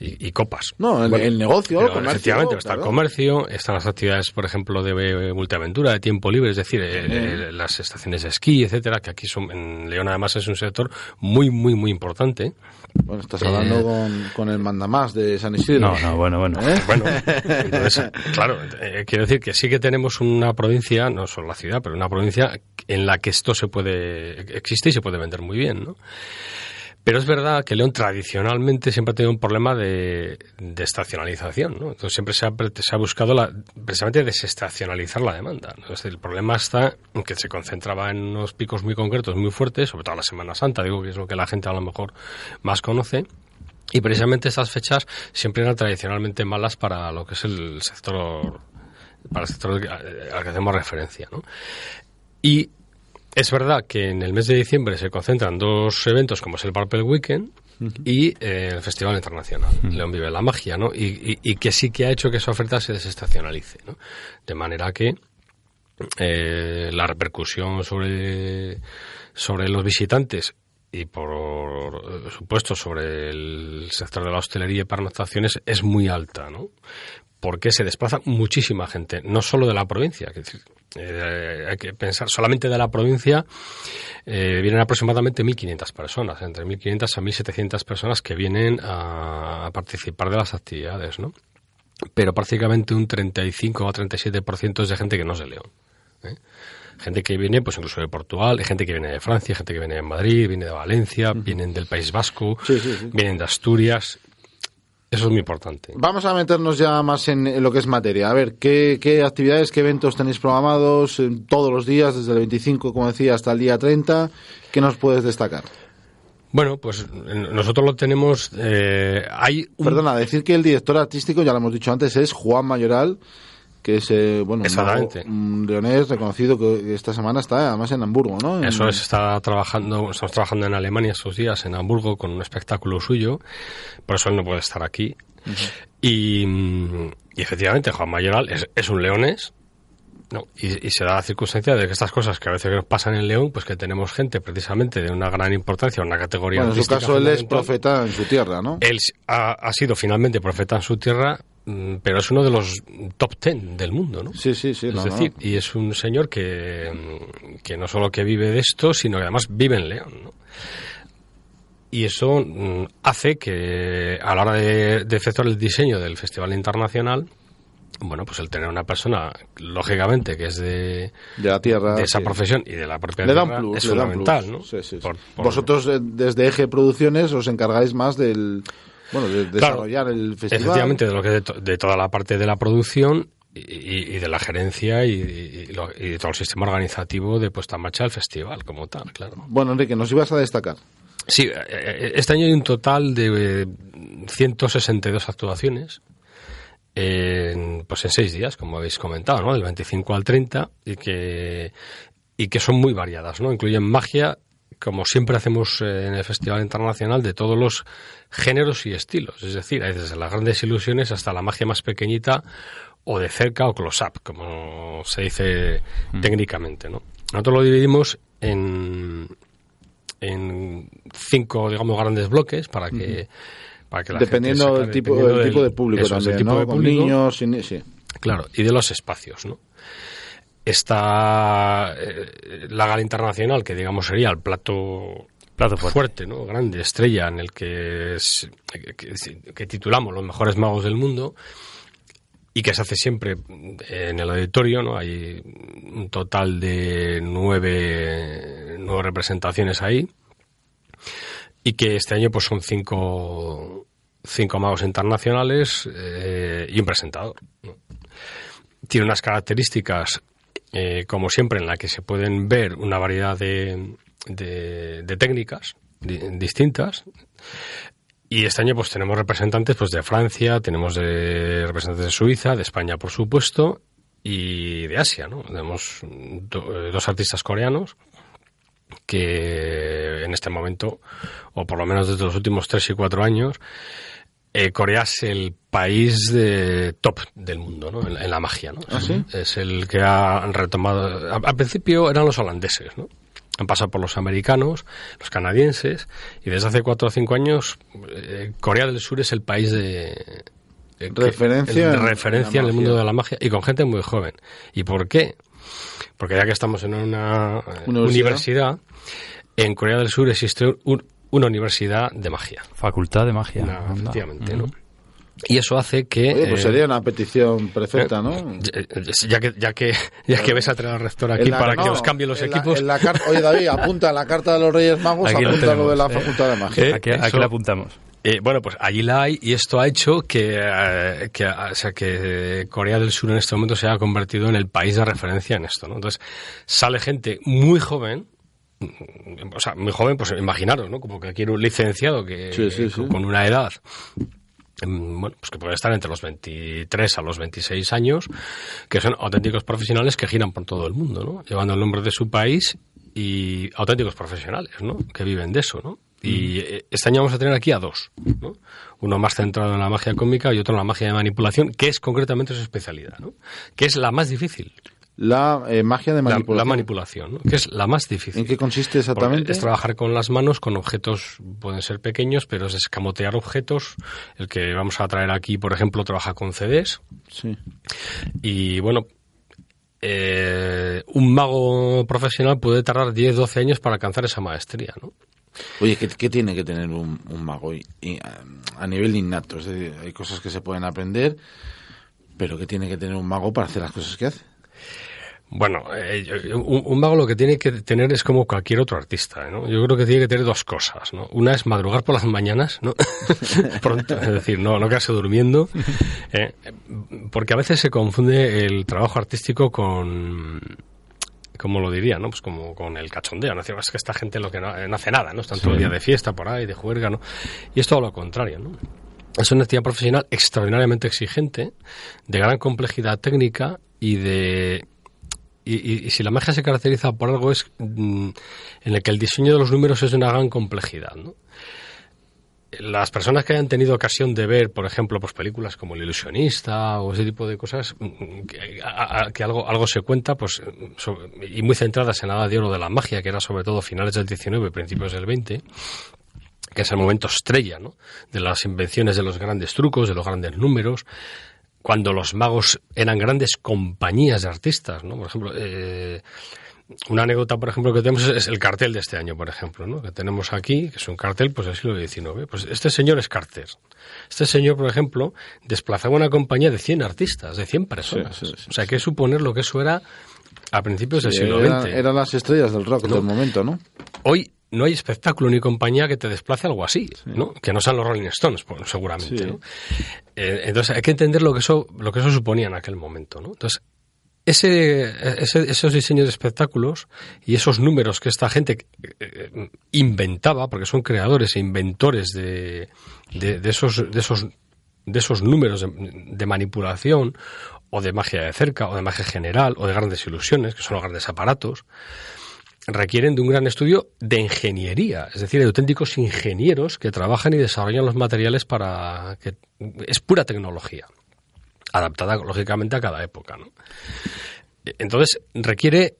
S3: Y, y copas.
S2: No, el- el negocio, el
S3: pero
S2: comercio,
S3: Efectivamente, está el comercio, están las actividades, por ejemplo, de multiaventura, de tiempo libre, es decir, eh, eh, las estaciones de esquí, etcétera, que aquí son, en León además es un sector muy, muy, muy importante.
S2: Bueno, estás hablando con, con el mandamás de San Isidro.
S1: No, no, bueno, bueno.
S2: ¿Eh?
S3: Bueno, entonces, claro, eh, quiero decir que sí que tenemos una provincia, no solo la ciudad, pero una provincia en la que esto se puede, existe y se puede vender muy bien, ¿no? Pero es verdad que León tradicionalmente siempre ha tenido un problema de, de estacionalización, ¿no? Entonces siempre se ha, pre- se ha buscado la, precisamente desestacionalizar la demanda. ¿no? Es decir, el problema está en que se concentraba en unos picos muy concretos, muy fuertes, sobre todo la Semana Santa, digo que es lo que la gente a lo mejor más conoce. Y precisamente estas fechas siempre eran tradicionalmente malas para lo que es el sector, para el sector al que hacemos referencia, ¿no? Y es verdad que en el mes de diciembre se concentran dos eventos como es el Purple Weekend y eh, el Festival Internacional, León Vive la Magia, ¿no? Y, y- y que sí que ha hecho que esa oferta se desestacionalice, ¿no? De manera que eh, la repercusión sobre, sobre los visitantes y por supuesto sobre el sector de la hostelería y pernoctaciones es muy alta, ¿no? Porque se desplaza muchísima gente, no solo de la provincia, que decir, eh, hay que pensar, solamente de la provincia eh, vienen aproximadamente 1.500 personas, entre 1.500 a 1.700 personas que vienen a, a participar de las actividades, ¿no? Pero prácticamente un 35 o 37% es de gente que no es de León. ¿eh? Gente que viene, pues incluso de Portugal, hay gente que viene de Francia, gente que viene de Madrid, viene de Valencia, vienen del País Vasco,
S2: Sí, sí, sí.
S3: vienen de Asturias. Eso es muy importante.
S2: Vamos a meternos ya más en, en lo que es materia. A ver, ¿qué, qué actividades, qué eventos tenéis programados eh, todos los días, desde el 25, como decía, hasta el día 30? ¿Qué nos puedes destacar?
S3: Bueno, pues nosotros lo tenemos. eh, hay un
S2: Perdona, decir que el director artístico, ya lo hemos dicho antes, es Juan Mayoral, que es eh, bueno, un,
S3: Exactamente.
S2: mago- un leonés reconocido que esta semana está además en Hamburgo, ¿no? En-
S3: Eso es, está trabajando, estamos trabajando en Alemania estos días, en Hamburgo, con un espectáculo suyo, por eso él no puede estar aquí. y, y efectivamente, Juan Mayoral es, es un leonés, ¿no? Y, y se da la circunstancia de que estas cosas que a veces nos pasan en León, pues que tenemos gente precisamente de una gran importancia, una categoría
S2: Bueno, en su caso él es profeta en su tierra, ¿no?
S3: Él ha, ha sido finalmente profeta en su tierra, pero es uno de los top ten del mundo, ¿no?
S2: Sí, sí, sí.
S3: es
S2: no, no.
S3: decir, y es un señor que, mm, que no solo que vive de esto, sino que además vive en León. ¿no? Y eso mm, hace que a la hora de, de efectuar el diseño del Festival Internacional, bueno, pues el tener una persona, lógicamente, que es de,
S2: de la tierra.
S3: de esa
S2: sí.
S3: profesión y de la propia
S2: Le
S3: tierra,
S2: plus,
S3: es
S2: le
S3: fundamental,
S2: plus.
S3: ¿no?
S2: Sí, sí, sí.
S3: Por- por-
S2: Vosotros eh, desde Eje Producciones os encargáis más del bueno, de
S3: Claro,
S2: desarrollar el festival.
S3: Efectivamente, de, lo que de, to- de toda la parte de la producción y, de la gerencia y, y lo- y de todo el sistema organizativo de puesta en marcha del festival como tal, claro.
S2: Bueno, Enrique, nos ibas a destacar.
S3: Sí, eh, eh, este año hay un total de eh, 162 actuaciones en, pues en seis días, como habéis comentado, ¿no? Del 25 al 30 y que, y que son muy variadas, ¿no? Incluyen magia, como siempre hacemos eh, en el Festival Internacional, de todos los géneros y estilos. Es decir, hay desde las grandes ilusiones hasta la magia más pequeñita o de cerca o close-up, como se dice técnicamente, ¿no? Nosotros lo dividimos en, en cinco, digamos, grandes bloques para que, para que la
S2: Dependiendo
S3: gente
S2: tipo,
S3: dependiendo
S2: del tipo de público
S3: eso es,
S2: también,
S3: el tipo
S2: ¿no?
S3: de
S2: Con
S3: público,
S2: niños, sin- sí.
S3: Claro, y de los espacios, ¿no? Está eh, la gala internacional, que digamos sería el plato
S1: Plato fuerte.
S3: fuerte, ¿no? Grande, estrella, en el que, es- que, titulamos los mejores magos del mundo y que se hace siempre en el auditorio, ¿no? Hay un total de nueve, nueve representaciones ahí y que este año pues son cinco, cinco magos internacionales eh, y un presentador. ¿no? Tiene unas características, eh, como siempre, en la que se pueden ver una variedad de, de- de técnicas di- distintas. Y este año pues tenemos representantes pues de Francia, tenemos de representantes de Suiza, de España por supuesto, y de Asia, ¿no? Tenemos eh, dos artistas coreanos que en este momento, o por lo menos desde los últimos tres y cuatro años, eh, Corea es el país de top del mundo, ¿no? En, en la magia, ¿no?
S2: ¿Ah, sí?
S3: Es el que ha retomado. Al principio eran los holandeses, ¿no? Han pasado por los americanos, los canadienses, y desde hace cuatro o cinco años eh, Corea del Sur es el país de eh, que-
S2: Referencia
S3: de referencia
S2: en
S3: el mundo de la magia y con gente muy joven. ¿Y por qué? Porque ya que estamos en una
S2: Universidad.
S3: universidad, en Corea del Sur existe un- una universidad de magia.
S1: Facultad de magia.
S3: Una- efectivamente. ¿no? Y eso hace que...
S2: Oye, pues
S3: eh,
S2: sería una petición perfecta, ¿no?
S3: ya, ya que ya que ya que ves a traer al rector aquí
S2: la-
S3: para
S2: no,
S3: que os cambie los
S2: en la-
S3: equipos
S2: en la car- Oye, David, apunta en la carta de los Reyes Magos,
S1: Aquí lo
S2: apunta lo de la
S1: ¿eh?
S2: Facultad de Magia.
S3: Eh,
S1: Aquí, la apuntamos.
S3: Eh, bueno, pues allí la hay y esto ha hecho que, eh, que, o sea, que Corea del Sur en este momento se haya convertido en el país de referencia en esto. ¿no? Entonces sale gente muy joven, o sea, muy joven, pues imaginaros, ¿no? Como que aquí era un licenciado que
S2: Sí, sí, sí.
S3: con una edad mm, bueno, pues que puede estar entre los 23 a los 26 años, que son auténticos profesionales que giran por todo el mundo, ¿no? Llevando el nombre de su país y auténticos profesionales, ¿no? Que viven de eso, ¿no? Y eh, este año vamos a tener aquí a dos, ¿no? Uno más centrado en la magia cómica y otro en la magia de manipulación, que es concretamente su especialidad, ¿no? Que es la más difícil,
S2: La eh, magia de
S3: la-
S2: manipulación.
S3: la, manipulación, ¿no? Que es la más difícil.
S2: ¿En qué consiste
S3: Porque
S2: exactamente?
S3: Es trabajar con las manos, con objetos, pueden ser pequeños, pero es escamotear objetos. El que vamos a traer aquí, por ejemplo, trabaja con CDs.
S2: Sí.
S3: Y bueno, eh, un mago profesional puede tardar 10, 12 años para alcanzar esa maestría, ¿no?
S2: Oye, ¿qué, qué tiene que tener un, un mago y, y, a, a nivel innato? Es decir, hay cosas que se pueden aprender, pero ¿qué tiene que tener un mago para hacer las cosas que hace?
S3: Bueno, eh, un, un mago lo que tiene que tener es como cualquier otro artista, ¿no? Yo creo que tiene que tener dos cosas, ¿no? Una es madrugar por las mañanas, ¿no? Pronto, es decir, no, no quedarse durmiendo, eh, porque a veces se confunde el trabajo artístico con, ¿cómo lo diría, no? Pues como con el cachondeo, ¿no? Es que esta gente lo que no, no hace nada, ¿no? Están todo el día de fiesta por ahí, de juerga, ¿no? Y es todo lo contrario, ¿no? es una actividad profesional extraordinariamente exigente, de gran complejidad técnica y de y, si la magia se caracteriza por algo es mm, en el que el diseño de los números es de una gran complejidad. ¿no? Las personas que hayan tenido ocasión de ver, por ejemplo, pues películas como El ilusionista o ese tipo de cosas, mm, que, algo, algo se cuenta, pues y muy centradas en la edad de oro de la magia, que era sobre todo finales del 19 principios del 20, que es el momento estrella ¿no? de las invenciones de los grandes trucos, de los grandes números, cuando los magos eran grandes compañías de artistas, ¿no? Por ejemplo, eh, una anécdota, por ejemplo, que tenemos es el cartel de este año, por ejemplo, ¿no? que tenemos aquí, que es un cartel pues del siglo XIX. Pues este señor es Carter. Este señor, por ejemplo, desplazaba una compañía de 100 artistas, de 100 personas. o sea, que suponer lo que eso era a principios del siglo XX.
S2: Eran las estrellas del rock del momento, ¿no?
S3: Hoy no hay espectáculo ni compañía que te desplace algo así, ¿no? Que no sean los Rolling Stones, seguramente, ¿no? Eh, entonces hay que entender lo que eso, lo que eso suponía en aquel momento, ¿no? Entonces, ese, esos diseños de espectáculos y esos números que esta gente eh, inventaba, porque son creadores e inventores de, de, esos, de, esos, de esos números de manipulación o de magia de cerca o de magia general o de grandes ilusiones, que son los grandes aparatos, requieren de un gran estudio de ingeniería, es decir, de auténticos ingenieros que trabajan y desarrollan los materiales para que es pura tecnología, adaptada lógicamente a cada época. ¿no? Entonces requiere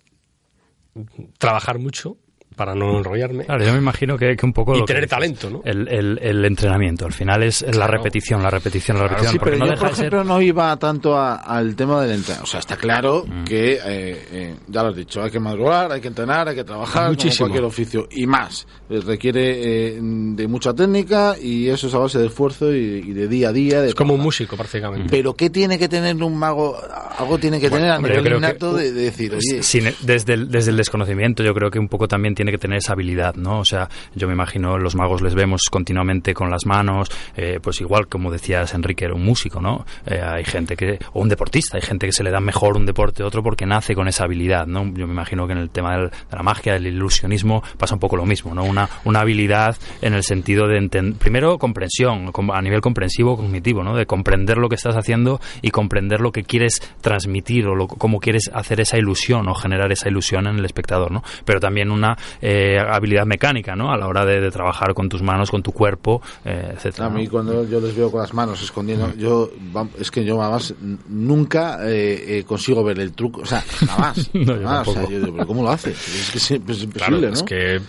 S3: trabajar mucho para no enrollarme.
S1: Claro, yo me imagino que, que un poco...
S3: Y tener talento, ¿no?
S1: El, el, entrenamiento, al final es, la repetición, la repetición, la repetición.
S2: sí, pero no yo, por ejemplo, no iba tanto al tema del entrenamiento. O sea, está claro mm. que, eh, eh, ya lo has dicho, hay que madrugar, hay que entrenar, hay que trabajar, Muchísimo. como cualquier oficio. Y más, eh, requiere de mucha técnica y eso es a base de esfuerzo y, de día a día.
S3: es como un músico, prácticamente.
S2: Pero ¿qué tiene que tener un mago? Algo tiene que tener a nivel innato de, decir, oye...
S1: desde, el, desde el desconocimiento yo creo que un poco también tiene que tener esa habilidad, ¿no? O sea, yo me imagino los magos les vemos continuamente con las manos, eh, pues igual como decías Enrique, era un músico, ¿no? Eh, hay gente que, o un deportista, hay gente que se le da mejor un deporte a otro porque nace con esa habilidad, ¿no? Yo me imagino que en el tema de la magia, del ilusionismo, pasa un poco lo mismo, ¿no? Una, una habilidad en el sentido de entender, primero comprensión, a nivel comprensivo, cognitivo, ¿no? De comprender lo que estás haciendo y comprender lo que quieres transmitir o cómo quieres hacer esa ilusión o generar esa ilusión en el espectador, ¿no? Pero también una eh, habilidad mecánica, ¿no? A la hora de, trabajar con tus manos, con tu cuerpo, eh, etcétera.
S2: A mí cuando yo les veo con las manos escondiendo, yo es que yo además nunca eh, consigo ver el truco, o sea, nada más. no, o sea, yo digo, pero ¿cómo lo hace? Es que es, imposible, ¿no?
S3: Es que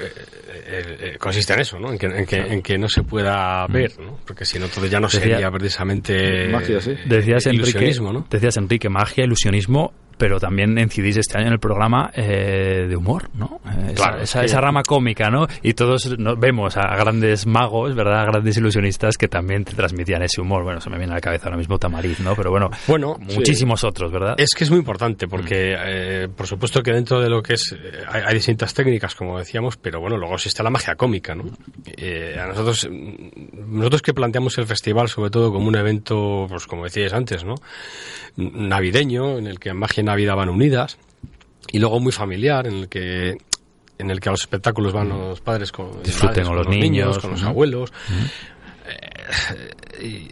S3: consiste en eso, ¿no? En que, en que, no se pueda mm. ver, ¿no? Porque si no, todo ya no sería precisamente
S2: magia, sí.
S1: Decías Enrique, ¿no? Decías Enrique, magia, ilusionismo pero también incidís este año en el programa eh, de humor, ¿no? Eh, claro, esa, esa, rama cómica, ¿no? Y todos nos vemos a grandes magos, ¿verdad? A grandes ilusionistas que también te transmitían ese humor. Bueno, se me viene a la cabeza ahora mismo Tamariz, ¿no? Pero bueno,
S3: bueno
S1: muchísimos otros, ¿verdad?
S3: Es que es muy importante porque, mm. eh, por supuesto que dentro de lo que es, hay, distintas técnicas, como decíamos, pero bueno, luego existe la magia cómica, ¿no? a nosotros, nosotros que planteamos el festival sobre todo como un evento, pues como decíais antes, ¿no? Navideño, en el que magia Navidad van unidas y luego muy familiar en el que en el que a los espectáculos van los padres con,
S1: Disfruten con, los, niños,
S3: con los abuelos. Eh, y,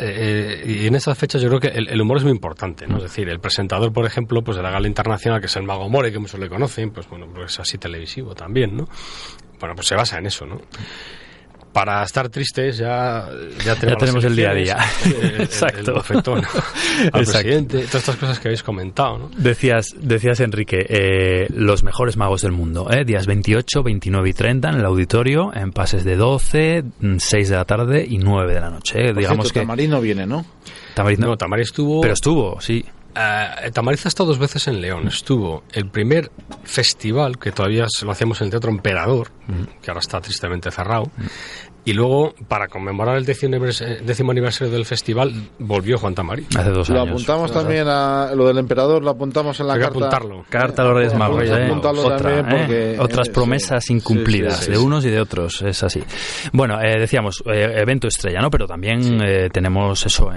S3: eh, y, en esas fechas yo creo que el, humor es muy importante, ¿no? Es decir, el presentador, por ejemplo, pues de la gala internacional, que es el Mago More, que muchos le conocen, pues bueno, pues es así televisivo también, ¿no? Bueno, pues se basa en eso, ¿no? Para estar tristes ya, ya
S1: tenemos, el día a día.
S3: Exacto. El, al presidente, todas estas cosas que habéis comentado. ¿no?
S1: Decías, decías Enrique, eh, los mejores magos del mundo, ¿eh? días 28, 29 y 30 en el auditorio, en pases de 12, 6 de la tarde y 9 de la noche.
S2: ¿eh? Digamos que
S3: no
S2: viene, ¿no?
S1: Tamariz
S3: no, Tamariz estuvo...
S1: Pero estuvo, sí.
S3: Uh, Tamariz ha estado dos veces en León. Estuvo el primer festival, que todavía lo hacíamos en el Teatro Emperador, que ahora está tristemente cerrado. Y luego, para conmemorar el décimo aniversario del festival, volvió Juan Tamari.
S1: Hace dos
S2: años. Lo apuntamos también a lo del emperador, lo apuntamos en la
S3: Hay
S2: carta.
S3: Que apuntarlo.
S1: Carta a los Reyes Magos. ¿eh? Otras promesas incumplidas de unos y de otros, es así. Bueno, eh, decíamos, eh, evento estrella, ¿no? Pero también tenemos eso,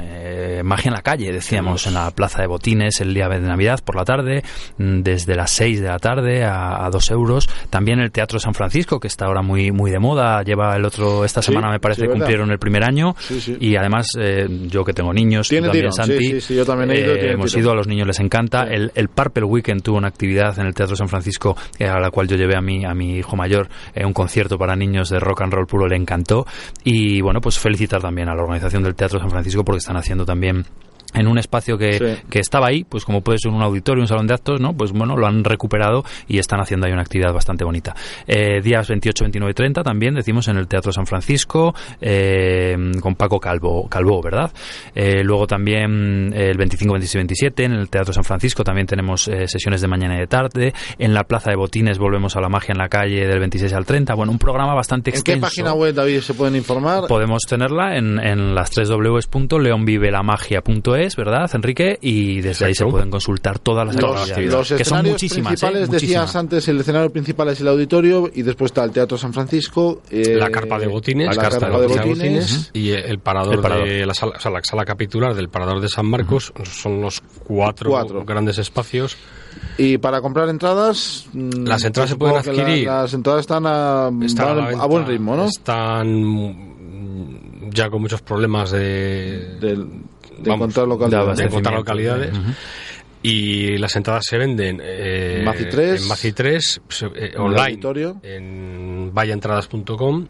S1: magia en la calle, decíamos, en la Plaza de botines el día de Navidad por la tarde, mm, desde las 6 de la tarde a, a 2 euros. También el Teatro San Francisco, que está ahora muy, muy de moda, lleva el otro, esta semana me parece cumplieron el primer año.
S2: Sí, sí.
S1: Y además, eh, yo que tengo niños,
S2: Tiene
S1: también,
S2: tirón,
S1: Santi,
S2: sí, sí, sí, yo también he ido,
S1: eh, hemos ido, a los niños les encanta. El, el Purple Weekend tuvo una actividad en el Teatro San Francisco eh, a la cual yo llevé a mi, a mi hijo mayor, eh, un concierto para niños de rock and roll puro, le encantó. Y bueno, pues felicitar también a la organización del Teatro San Francisco porque están haciendo también en un espacio que,
S2: Sí.
S1: que estaba ahí, pues como puede ser un auditorio, un salón de actos, ¿no? Pues bueno, lo han recuperado y están haciendo ahí una actividad bastante bonita. Eh, días 28, 29 y 30 también, decimos, en el Teatro San Francisco, eh, con Paco Calvo, Calvo ¿verdad? Eh, luego también eh, el 25, 26 y 27 en el Teatro San Francisco también tenemos sesiones de mañana y de tarde. En la Plaza de Botines volvemos a la magia en la calle del 26 al 30. Bueno, un programa bastante
S2: ¿En qué
S1: extenso.
S2: página web, David, se pueden informar?
S1: Podemos tenerla en, en las 3 www.leonvivelamagia.es, ¿verdad, Enrique? Y desde ahí se
S3: Exacto.
S1: pueden consultar todas las
S2: Los,
S1: actividades.
S2: los
S1: que son
S2: escenarios
S1: muchísimas,
S2: principales,
S1: ¿eh?
S2: decías
S1: Muchísimas.
S2: antes, el escenario principal es el auditorio y después está el Teatro San Francisco. eh,
S3: la carpa de botines,
S2: la carpa de botines.
S3: y el parador,
S1: El parador.
S3: de la sala, o sea, la sala capitular del parador de San Marcos son los cuatro,
S2: Cuatro.
S3: grandes espacios.
S2: Y para comprar entradas. mm,
S3: Las entradas se pueden
S2: que la-
S3: adquirir.
S2: las entradas están a,
S3: Están
S2: van
S3: la
S2: a
S3: venta,
S2: buen ritmo, ¿no?
S3: Están ya con muchos problemas de,
S2: Del- de
S3: Vamos,
S2: encontrar
S1: de
S2: localidades.
S3: de encontrar localidades.
S1: Ujú.
S3: Y las entradas se venden eh,
S2: En Maci 3,
S3: en Maci 3, se- eh, online en vayaentradas.com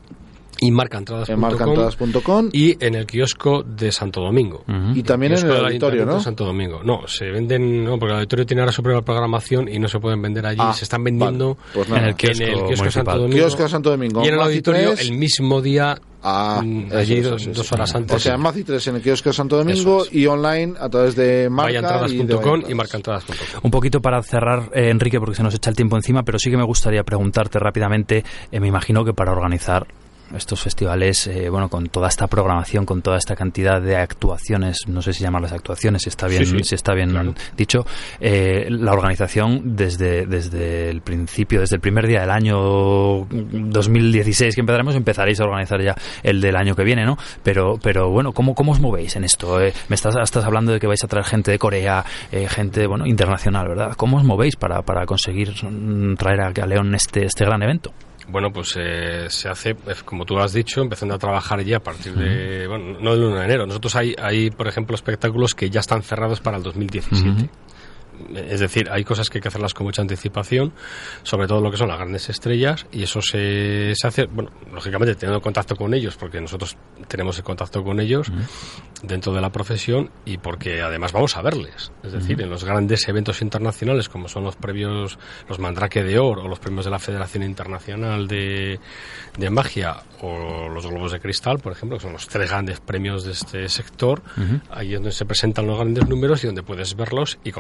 S3: y marcaentradas.com
S2: y,
S3: y en el kiosco de Santo Domingo.
S1: Ujú.
S2: también en el auditorio, ¿no?
S3: de Santo Domingo. No, se venden, no, porque el auditorio tiene ahora su propia programación y no se pueden vender allí.
S2: Ah,
S3: se están vendiendo
S2: vale. Pues
S1: En el kiosco
S3: en el kiosco
S1: municipal.
S3: Santo Domingo.
S2: Kiosco de Santo Domingo.
S3: Y en el auditorio
S2: 3,
S3: el mismo día,
S2: Ah,
S3: mm,
S2: eso,
S3: allí
S2: eso,
S3: dos, horas antes.
S2: O sea, en Maci 3 en el kiosco de Santo Domingo
S3: es.
S2: y online a través de Marca y
S3: y marcaentradas.com.
S1: Un poquito para cerrar, eh, Enrique, porque se nos echa el tiempo encima, pero sí que me gustaría preguntarte rápidamente, eh, me imagino que para organizar estos festivales, eh, bueno, con toda esta programación, con toda esta cantidad de actuaciones, no sé si llamarlas actuaciones, si está bien,
S3: Sí, sí,
S1: si está bien
S3: claro.
S1: dicho, eh, la organización desde, desde el principio, desde el primer día del año 2016 que empezaremos, empezaréis a organizar ya el del año que viene, ¿no? Pero, pero bueno, ¿cómo, cómo os movéis en esto? Eh, me estás, estás hablando de que vais a traer gente de Corea, eh, gente, bueno, internacional, ¿verdad? ¿Cómo os movéis para, para conseguir mm, traer a, a León este, este gran evento?
S3: Bueno, pues eh, se hace, eh, como tú has dicho, empezando a trabajar ya a partir de, bueno, no del 1 de enero. Nosotros hay, hay, por ejemplo, espectáculos que ya están cerrados para el 2017. Es decir, hay cosas que hay que hacerlas con mucha anticipación, sobre todo lo que son las grandes estrellas, y eso se, se hace, bueno, lógicamente teniendo contacto con ellos, porque nosotros tenemos el contacto con ellos dentro de la profesión y porque además vamos a verles. Es decir, en los grandes eventos internacionales, como son los previos, los Mandrake de Oro o los premios de la Federación Internacional de, de Magia o los Globos de Cristal, por ejemplo, que son los tres grandes premios de este sector, ahí es donde se presentan los grandes números y donde puedes verlos y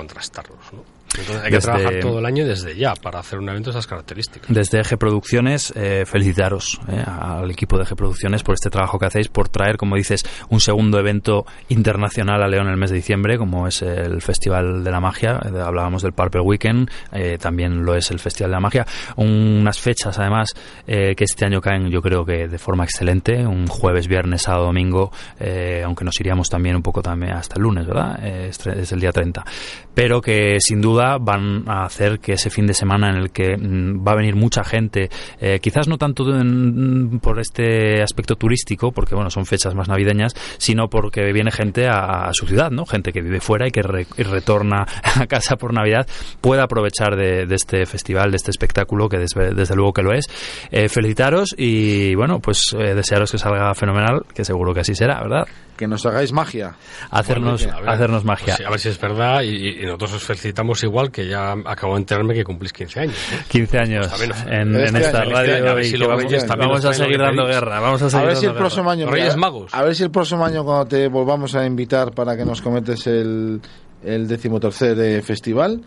S3: contrastarlos. ¿no? Entonces hay que
S1: Desde-
S3: trabajar todo el año desde ya para hacer un evento de esas características.
S1: Desde Eje Producciones, eh, felicitaros eh, al equipo de Eje Producciones por este trabajo que hacéis, por traer, como dices, un segundo evento internacional a León el mes de diciembre, como es el Festival de la Magia. Eh, hablábamos del Purple Weekend, eh, también lo es el Festival de la Magia. Unas fechas, además, eh, que este año caen, yo creo que de forma excelente. Un jueves, viernes, sábado, domingo, eh, aunque nos iríamos también un poco también hasta el lunes, ¿verdad? Es el día 30. Pero que sin duda van a hacer que ese fin de semana en el que mm, va a venir mucha gente, eh, quizás no tanto mm, por este aspecto turístico, porque bueno, son fechas más navideñas, sino porque viene gente a, su ciudad, ¿no? Gente que vive fuera y que re- y retorna a casa por Navidad, pueda aprovechar de, de este festival, de este espectáculo, que desde, desde luego que lo es. Eh, felicitaros y bueno, pues eh, desearos que salga fenomenal, que seguro que así será, ¿verdad?
S2: Que nos hagáis magia.
S1: Hacernos,
S3: Bueno, a ver,
S1: hacernos magia.
S3: pues sí, a ver si es verdad y, y nosotros os felicitamos igual que ya acabo de enterarme que cumplís 15 años. ¿eh?
S1: 15 años en, en
S2: Este
S1: esta
S2: año,
S1: radio
S3: este año, a ver
S1: y
S3: si los
S1: vamos, vamos a
S3: lo
S1: seguir dando guerra. Vamos a
S2: A
S1: seguir
S2: ver si el próximo
S1: guerra.
S2: año.
S3: Reyes Magos.
S2: A ver si el próximo año cuando te volvamos a invitar para que nos comentes el, el decimotercer eh, festival.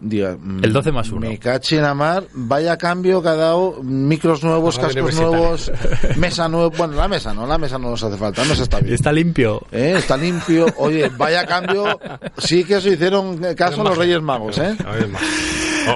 S2: Mm,
S1: El 12 más uno.
S2: Me caché en la mar, vaya cambio que ha dado, micros nuevos, cascos nuevos, mesa nueva. Bueno, la mesa no, la mesa no nos hace falta, la mesa está bien.
S1: Está limpio.
S2: ¿Eh? Está limpio. Oye, vaya cambio. Sí que se hicieron caso a los Reyes Magos, ¿eh?
S3: A ver, más.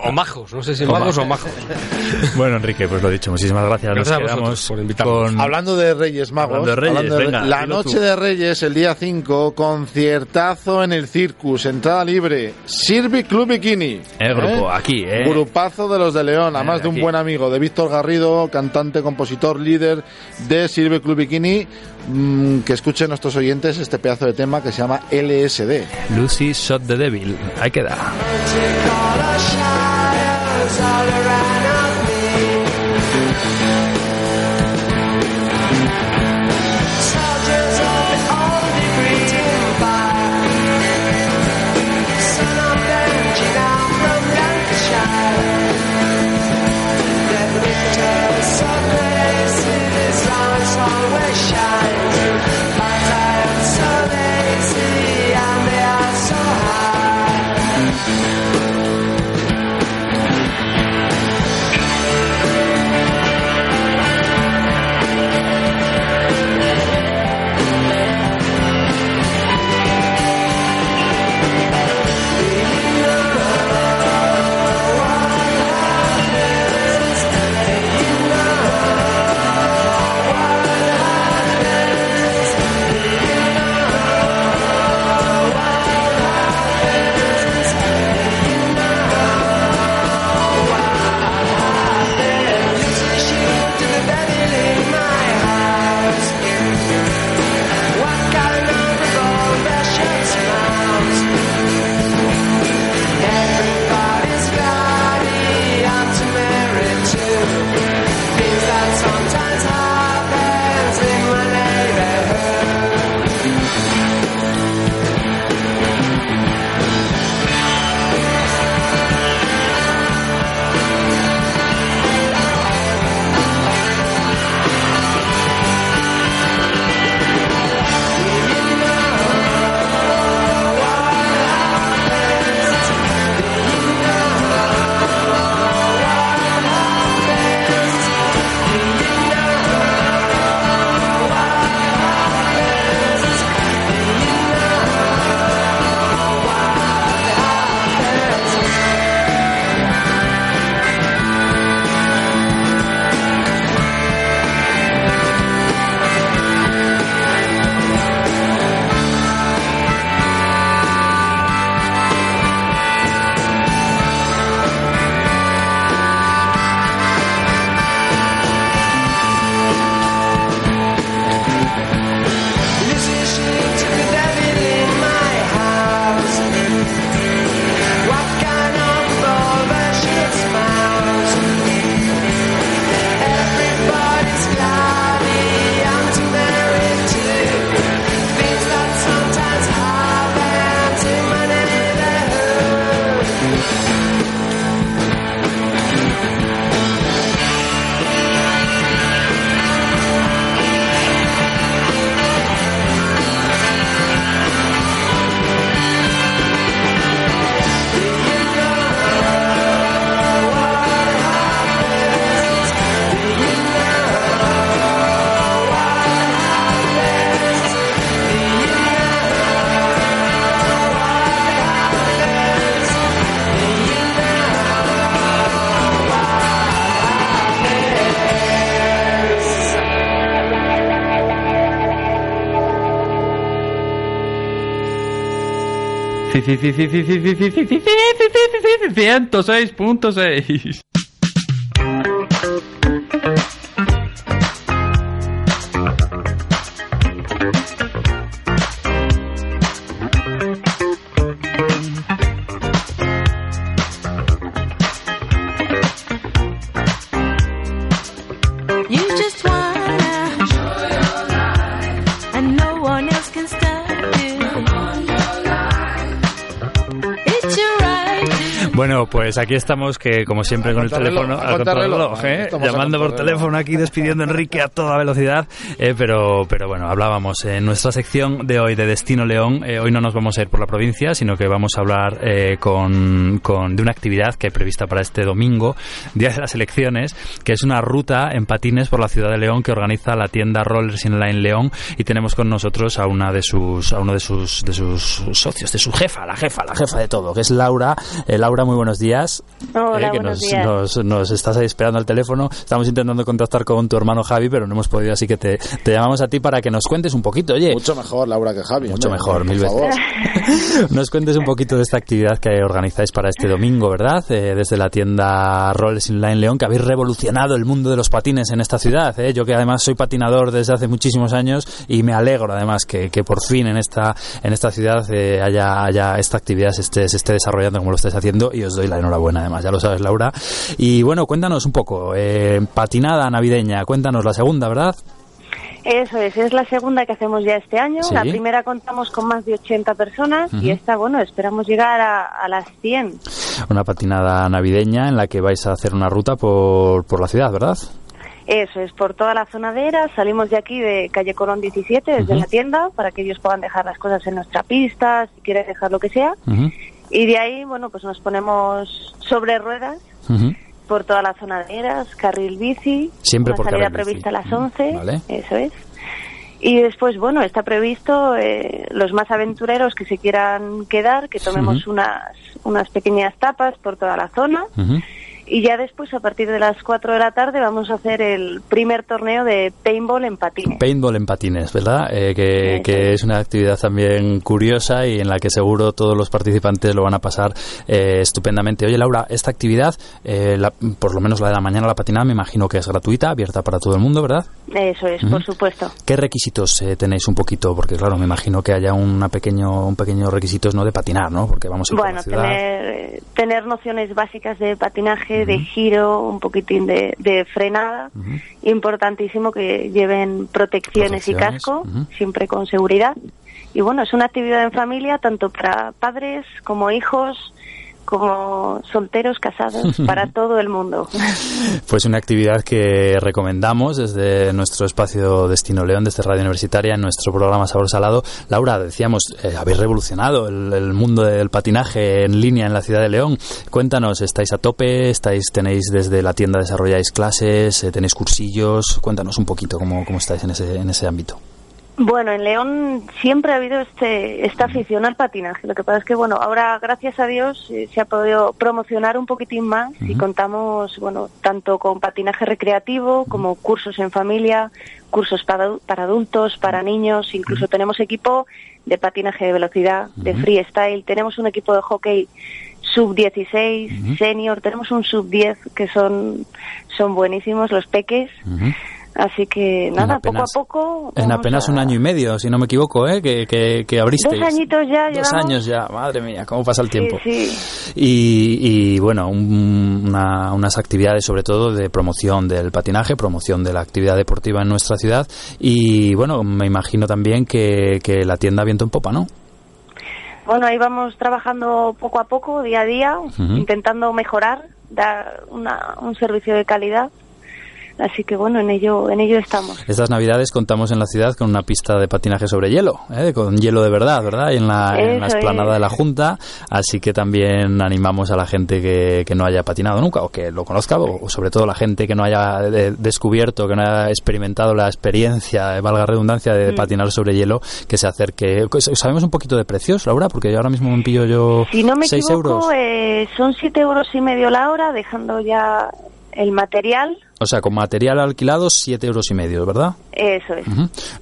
S3: O, majos, no sé si magos o majos.
S5: Bueno, Enrique, pues lo dicho, muchísimas gracias.
S3: Gracias
S5: Nos quedamos
S3: por invitarnos.
S5: con...
S2: Hablando de Reyes Magos,
S5: Hablando de Reyes,
S2: hablando de
S5: venga,
S2: la noche
S5: tú.
S2: de Reyes, el día 5, conciertazo en el Circus, entrada libre, Sirvi Club Bikini.
S5: El grupo, aquí, ¿eh?
S2: Grupazo de los de León, además
S5: Eh,
S2: de un
S5: aquí.
S2: buen amigo de Víctor Garrido, cantante, compositor, líder de Sirve Club Bikini. Mm, que escuchen nuestros oyentes este pedazo de tema que se llama LSD.
S5: Lucy Shot the Devil. Ahí queda.
S6: 106.6.
S5: Bueno, pues aquí estamos, que como siempre con el teléfono, al ¿eh? Llamando por teléfono aquí, despidiendo a Enrique a toda velocidad, eh, pero, pero bueno, hablábamos en nuestra sección de hoy de Destino León, eh, hoy no nos vamos a ir por la provincia, sino que vamos a hablar con, con- de una actividad que hay prevista para este domingo, día de las elecciones, que es una ruta en patines por la ciudad de León que organiza la tienda Rollers Inline León y tenemos con nosotros a una de sus, a uno de sus, de sus socios, de su jefa, la jefa, la jefa de todo, que es Laura. Laura, muy
S1: muy buenos días.
S7: Hola,
S1: Eh, que
S7: buenos
S1: nos,
S7: días.
S1: Nos, nos estás ahí esperando al teléfono. Estamos intentando contactar con tu hermano Javi, pero no hemos podido, así que te, te llamamos a ti para que nos cuentes un poquito. Oye,
S2: Mucho mejor, Laura, que Javi.
S1: Mucho
S2: hombre,
S1: mejor,
S2: por
S1: mil
S2: favor.
S1: nos cuentes un poquito de esta actividad que organizáis para este domingo, ¿verdad? Eh, desde la tienda Rollers Inline León, que habéis revolucionado el mundo de los patines en esta ciudad. ¿eh? Yo que además soy patinador desde hace muchísimos años y me alegro además que, que por fin en esta, en esta ciudad eh, haya, haya esta actividad se esté, se esté desarrollando como lo estáis haciendo y os doy la enhorabuena además, ya lo sabes Laura. Y bueno, cuéntanos un poco, eh, patinada navideña, cuéntanos la segunda, ¿verdad?
S7: Eso es, es la segunda que hacemos ya este año.
S1: Sí.
S7: La primera contamos con más de 80 personas y esta, bueno, esperamos llegar a, a las 100.
S1: Una patinada navideña en la que vais a hacer una ruta por, por la ciudad, ¿verdad?
S7: Eso es, por toda la zona de Eras. Salimos de aquí de calle Colón 17, desde la tienda, para que ellos puedan dejar las cosas en nuestra pista, si quieren dejar lo que sea.
S1: Ujú,
S7: Y de ahí, bueno, pues nos ponemos sobre ruedas por toda la zona de Eras, carril bici.
S1: Siempre
S7: una
S1: por
S7: salida
S1: carril bici.
S7: prevista a las
S1: Ujú,
S7: 11.
S1: vale.
S7: Eso es. Y después, bueno, está previsto eh, los más aventureros que se quieran quedar, que tomemos unas, unas pequeñas tapas por toda la zona.
S1: Ujú.
S7: Y ya después, a partir de las 4 de la tarde, vamos a hacer el primer torneo de paintball en patines.
S1: Paintball en patines, ¿verdad? Eh, que, que
S7: es.
S1: es una actividad también curiosa y en la que seguro todos los participantes lo van a pasar eh, estupendamente. Oye, Laura, esta actividad, eh, la- por lo menos la de la mañana, la patinada, me imagino que es gratuita, abierta para todo el mundo, ¿verdad?
S7: Eso es, por supuesto.
S1: ¿Qué requisitos eh, tenéis un poquito? Porque claro, me imagino que haya una pequeño, un pequeño requisitos no de patinar, ¿no? Porque vamos a ir por
S7: Bueno,
S1: la
S7: tener, tener nociones básicas de patinaje, de giro, un poquitín de, de frenada. Importantísimo que lleven protecciones, y casco, siempre con seguridad. Y bueno, es una actividad en familia tanto para padres como hijos, como solteros, casados, para todo el mundo.
S1: Pues una actividad que recomendamos desde nuestro espacio Destino León, desde Radio Universitaria, en nuestro programa Sabor Salado. Laura, decíamos, eh, habéis revolucionado el, el mundo del patinaje en línea en la ciudad de León. Cuéntanos, ¿estáis a tope? ¿Estáis, tenéis desde la tienda desarrolláis clases? eh, ¿Tenéis cursillos? Cuéntanos un poquito cómo, cómo estáis en ese, en ese ámbito.
S7: Bueno, en León siempre ha habido este, esta afición al patinaje. Lo que pasa es que, bueno, ahora, gracias a Dios, eh, se ha podido promocionar un poquitín más y contamos, bueno, tanto con patinaje recreativo como cursos en familia, cursos para, para adultos, para niños, incluso tenemos equipo de patinaje de velocidad, de freestyle, tenemos un equipo de hockey sub-16, senior, tenemos un sub-10 que son, son buenísimos, los peques. Así que nada, poco a poco.
S1: En apenas
S7: a-
S1: un año y medio, si no me equivoco, ¿eh? que, que, que abristeis.
S7: Dos añitos ya
S1: Dos
S7: llevamos.
S1: años ya, madre mía, cómo pasa el tiempo.
S7: Sí.
S1: Y, y, bueno, un- una- unas actividades sobre todo de promoción del patinaje, promoción de la actividad deportiva en nuestra ciudad y bueno, me imagino también que, que la tienda viento en popa, ¿no?
S7: Bueno, ahí vamos trabajando poco a poco, día a día, intentando mejorar, dar una- un servicio de calidad. Así que bueno, en ello, en ello estamos.
S1: Estas navidades contamos en la ciudad con una pista de patinaje sobre hielo, ¿eh? con hielo de verdad, ¿verdad? Y en la, en la
S7: Eso
S1: explanada
S7: es.
S1: de la Junta, así que también animamos a la gente que, que no haya patinado nunca o que lo conozca, o, o sobre todo la gente que no haya de- descubierto, que no haya experimentado la experiencia, eh, valga redundancia, de
S7: Mm.
S1: patinar sobre hielo, que se acerque. ¿Sabemos un poquito de precios, Laura? Porque yo ahora mismo me pillo yo
S7: Si no me
S1: 6
S7: equivoco,
S1: euros.
S7: eh, son siete euros y medio la hora, dejando ya el material.
S1: O sea, con material alquilado, 7 euros y medio, ¿verdad?
S7: Eso es.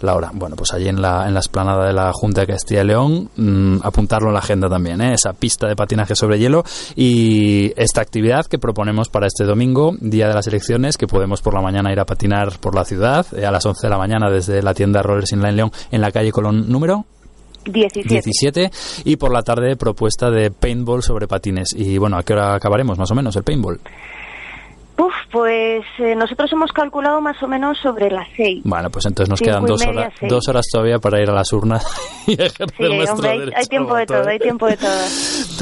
S1: La hora. Bueno, pues allí en la, en la esplanada de la Junta de Castilla y León, mm, apuntarlo en la agenda también, ¿eh? esa pista de patinaje sobre hielo y esta actividad que proponemos para este domingo, día de las elecciones, que podemos por la mañana ir a patinar por la ciudad, eh, a las 11 de la mañana desde la tienda Rollers Inline León en la calle Colón número
S7: 17.
S1: 17 y por la tarde propuesta de paintball sobre patines. Y bueno, ¿a qué hora acabaremos más o menos el paintball?
S7: Uf, pues eh, nosotros hemos calculado más o menos sobre las seis.
S1: Bueno, pues entonces nos quedan dos
S7: media,
S1: horas, dos horas todavía para ir a las urnas y ejercer
S7: Sí,
S1: nuestro
S7: hombre, hay,
S1: derecho
S7: hay tiempo de todo, hay tiempo de todo.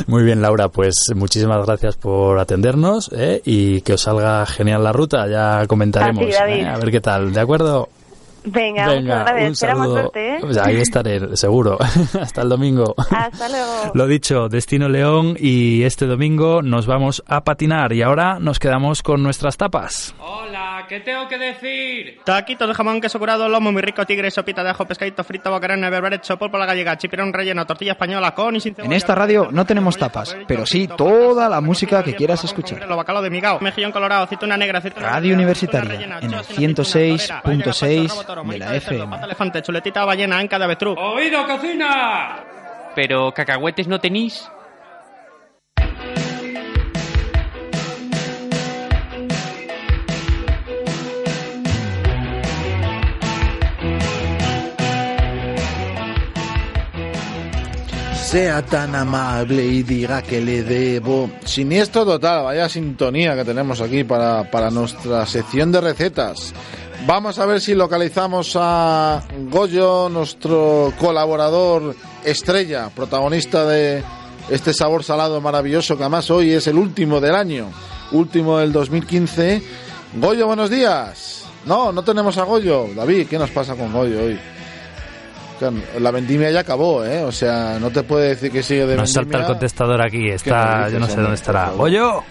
S1: Muy bien, Laura, pues muchísimas gracias por atendernos ¿eh? y que os salga genial la ruta. Ya comentaremos
S7: A ti, David.
S1: ¿eh? a ver qué tal, ¿de acuerdo?
S7: Venga, muchas gracias.
S1: un
S7: Esperamos
S1: saludo.
S7: verte, ¿eh?
S1: Pues ahí estaré, seguro. Hasta el domingo.
S7: Hasta luego.
S1: Lo dicho, Destino León y este domingo nos vamos a patinar y ahora nos quedamos con nuestras tapas.
S8: Hola, ¿qué tengo que decir?
S5: Taquitos de jamón, queso curado, lomo muy rico, tigre, sopita de ajo, pescadito frito, bacarena, berberecho, polvo a la gallega, chipirón relleno, tortilla española con y sin cebolla.
S9: En esta radio no tenemos tapas, pero sí toda la música que quieras escuchar.
S5: Lo bacalao de migao, mejillón colorado, aceituna negra, aceituna
S9: Radio Universitaria, en el 106.6 de la FM.
S5: pata elefante, chuletita ballena, anca de avestruz.
S8: ¡Oído, cocina! Pero cacahuetes no tenéis.
S2: Sea tan amable y diga que le debo. Siniestro total, vaya sintonía que tenemos aquí para, para nuestra sección de recetas. Vamos a ver si localizamos a Goyo, nuestro colaborador estrella, protagonista de este sabor salado maravilloso, que además hoy es el último del año, último del 2015. Goyo, buenos días. No, no tenemos a Goyo. David, ¿qué nos pasa con Goyo hoy? La vendimia ya acabó, ¿eh? O sea, no te puede decir que sigue de
S1: Nos salta el
S2: vendimia.
S1: contestador aquí, está, yo no sé dónde estará. Goyo,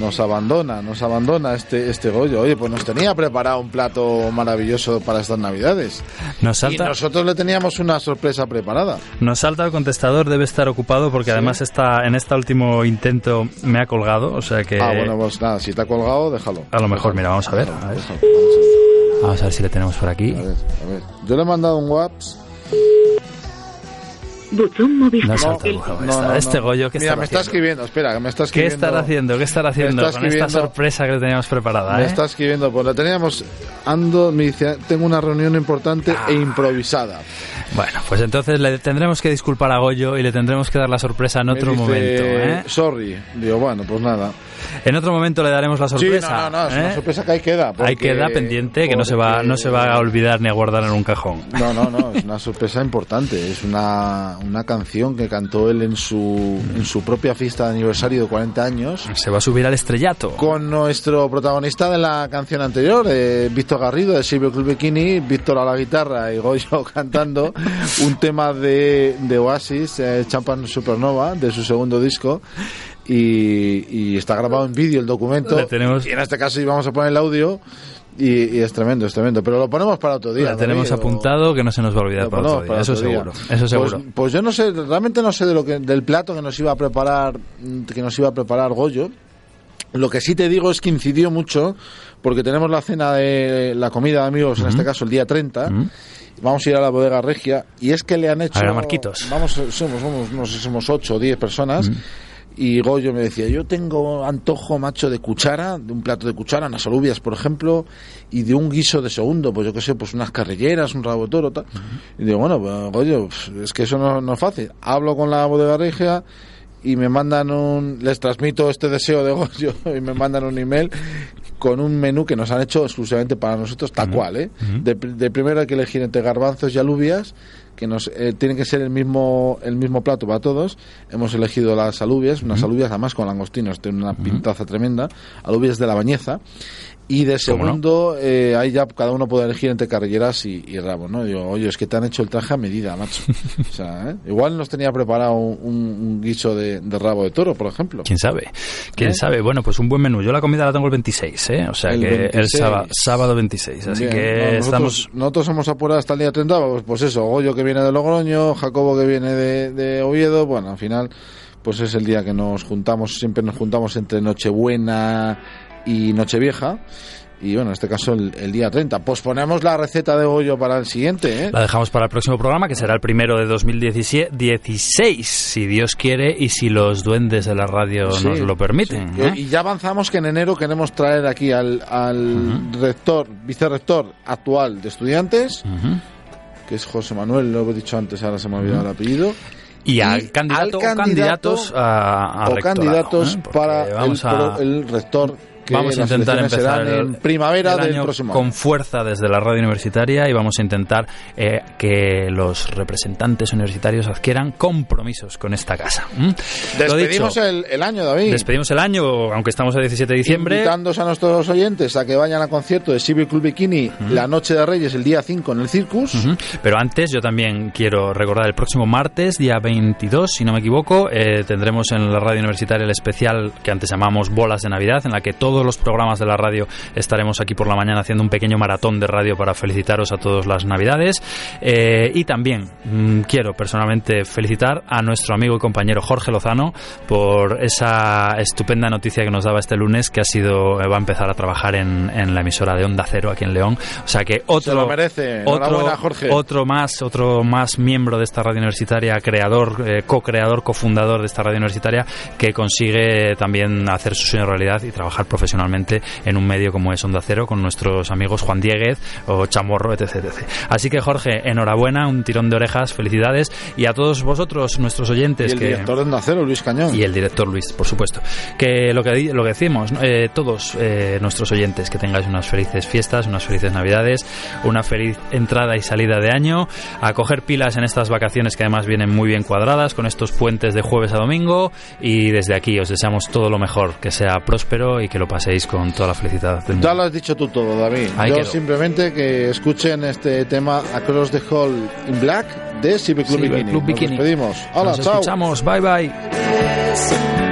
S2: Nos abandona, nos abandona este, este Goyo. Oye, pues nos tenía preparado un plato maravilloso para estas Navidades.
S1: nos
S2: Y
S1: salta,
S2: nosotros le teníamos una sorpresa preparada.
S1: nos salta el contestador, debe estar ocupado porque además está en este último intento me ha colgado, o sea que
S2: Ah, bueno, pues nada, si te ha colgado, déjalo.
S1: a lo mejor, mira, vamos a ver,
S2: Déjalo,
S1: a ver.
S2: déjalo, vamos
S1: Vamos a ver si le tenemos por aquí.
S2: a ver, a ver. Yo le he mandado un WhatsApp.
S4: Buzón móvil.
S1: No el
S2: No, no.
S1: Este Goyo, ¿qué
S2: Mira, me está escribiendo, espera, que me está
S1: ¿Qué
S2: escribiendo.
S1: estará haciendo? ¿Qué estará haciendo
S2: está
S1: con esta sorpresa que teníamos preparada?
S2: Me
S1: eh?
S2: está escribiendo, pues la teníamos, ando, me dice, tengo una reunión importante
S1: Ah.
S2: e improvisada.
S1: Bueno, pues entonces le tendremos que disculpar a Goyo y le tendremos que dar la sorpresa en otro
S2: dice,
S1: momento. ¿eh?
S2: Sorry. Digo, bueno, pues nada.
S1: En otro momento le daremos la sorpresa.
S2: Sí, no, no, no, es una
S1: ¿eh?
S2: sorpresa que ahí queda.
S1: Ahí queda pendiente, que no se va no se va a olvidar ni a guardar en un cajón.
S2: No, no, no, es una sorpresa importante. Es una, una canción que cantó él en su, en su propia fiesta de aniversario de 40 años.
S1: Se va a subir al estrellato.
S2: Con nuestro protagonista de la canción anterior, eh, Víctor Garrido de Silvio Club Bikini, Víctor a la guitarra y Goyo cantando un tema de, de Oasis, eh, Champan Supernova, de su segundo disco. Y, y está grabado en vídeo el documento.
S1: Tenemos-
S2: Y en este caso íbamos a poner el audio. Y, y es tremendo, es tremendo. Pero lo ponemos para otro día.
S1: La tenemos
S2: o-
S1: apuntado que no se nos va a olvidar
S2: lo
S1: para otro día. Eso
S2: otro día.
S1: seguro. Eso seguro.
S2: Pues, pues yo no sé, realmente no sé de lo que, del plato que nos iba a preparar, que nos iba a preparar Goyo. Lo que sí te digo es que incidió mucho, porque tenemos la cena de la comida de amigos, en este caso el día 30. Vamos a ir a la bodega regia y es que le han hecho.
S1: ver a Marquitos.
S2: Vamos, somos, somos, no sé, somos 8 o 10 personas. Y Goyo me decía, yo tengo antojo, macho, de cuchara, de un plato de cuchara, unas alubias, por ejemplo, y de un guiso de segundo, pues yo qué sé, pues unas carrilleras, un rabo de toro, tal. Y digo, bueno, pues, Goyo, es que eso no, no es fácil. Hablo con la bodega regia y me mandan un... Les transmito este deseo de Goyo y me mandan un email con un menú que nos han hecho exclusivamente para nosotros, tal cual, ¿eh? de, de primero hay que elegir entre garbanzos y alubias, que nos eh, tienen que ser el mismo el mismo plato para todos. Hemos elegido las alubias, unas alubias además con langostinos, tienen una pintaza tremenda, alubias de la bañeza. Y de segundo, eh, ahí ya cada uno puede elegir entre carrilleras y, y rabo, ¿no? Digo, oye, es que te han hecho el traje a medida, macho. O sea, ¿eh? Igual nos tenía preparado un, un guiso de, de rabo de toro, por ejemplo.
S1: ¿Quién sabe? ¿Quién
S2: ¿Eh?
S1: sabe? Bueno, pues un buen menú. Yo la comida la tengo el 26, ¿eh? O sea
S2: El
S1: que el
S2: 26.
S1: sábado, sábado 26. Así
S2: Bien,
S1: que
S2: no, nosotros,
S1: estamos...
S2: nosotros hemos apurado hasta el día 30, pues, pues eso, Goyo que viene de Logroño, Jacobo que viene de, de Oviedo, bueno, al final pues es el día que nos juntamos, siempre nos juntamos entre Nochebuena y Nochevieja. Y bueno, en este caso el, el día 30. Posponemos la receta de Goyo para el siguiente, ¿eh?
S1: La dejamos para el próximo programa, que será el primero de 2016, si Dios quiere y si los duendes de la radio
S2: Sí,
S1: nos lo permiten.
S2: sí.
S1: ¿eh?
S2: Y ya avanzamos que en enero queremos traer aquí al, al rector, vicerrector actual de estudiantes, que es José Manuel, lo he dicho antes, ahora se me ha olvidado el apellido.
S1: Y al candidato,
S2: al
S1: o candidatos a, a
S2: o
S1: rectorado,
S2: candidatos
S1: ¿eh?
S2: Para
S1: a...
S2: el rector que
S1: Vamos a intentar empezar el-
S2: en primavera
S1: el
S2: del
S1: año
S2: próximo
S1: con fuerza desde la radio universitaria y vamos a intentar eh, que los representantes universitarios adquieran compromisos con esta casa.
S2: Despedimos
S1: dicho,
S2: el, el año, David.
S1: despedimos el año, aunque estamos a 17 de diciembre.
S2: Invitándose a nuestros oyentes a que vayan al concierto de Civil Club Bikini la noche de Reyes el día 5 en el Circus.
S1: Pero antes yo también quiero recordar el próximo martes, día 22, si no me equivoco, eh, tendremos en la radio universitaria el especial que antes llamamos Bolas de Navidad, en la que todos los programas de la radio estaremos aquí por la mañana haciendo un pequeño maratón de radio para felicitaros a todos las Navidades. Eh, y también mm, quiero personalmente felicitar a nuestro amigo y compañero Jorge Lozano por esa estupenda noticia que nos daba este lunes que ha sido eh, va a empezar a trabajar en, en la emisora de Onda Cero aquí en León. O sea que otro
S2: Se lo merece.
S1: otro,
S2: Enhorabuena, Jorge.
S1: otro más, otro más miembro de esta radio universitaria, creador, eh, co-creador, cofundador de esta radio universitaria, que consigue también hacer su sueño realidad y trabajar profesionalmente en un medio como es Onda Cero con nuestros amigos Juan Dieguez o Chamorro, etc, etc. Así que Jorge, enhorabuena, un tirón de orejas, felicidades y a todos vosotros, nuestros
S2: Y
S1: oyentes,
S2: el
S1: que
S2: director de Onda Cero, Luis Cañón.
S1: y el director Luis, por supuesto. Que lo que, lo que decimos. Eh, todos eh, nuestros oyentes, que tengáis unas felices fiestas, unas felices navidades, una feliz entrada y salida de año, a coger pilas en estas vacaciones que además vienen muy bien cuadradas, con estos puentes de jueves a domingo, y desde aquí os deseamos todo lo mejor, que sea próspero y que lo paséis con toda la felicidad del mundo.
S2: Ya lo has dicho tú todo, David.
S1: Ahí
S2: Yo simplemente que escuchen este tema Across the Hall in Black de Civil Club Bikini.
S1: Club
S2: Nos despedimos. Hola,
S1: Nos
S2: chao.
S1: escuchamos, bye bye.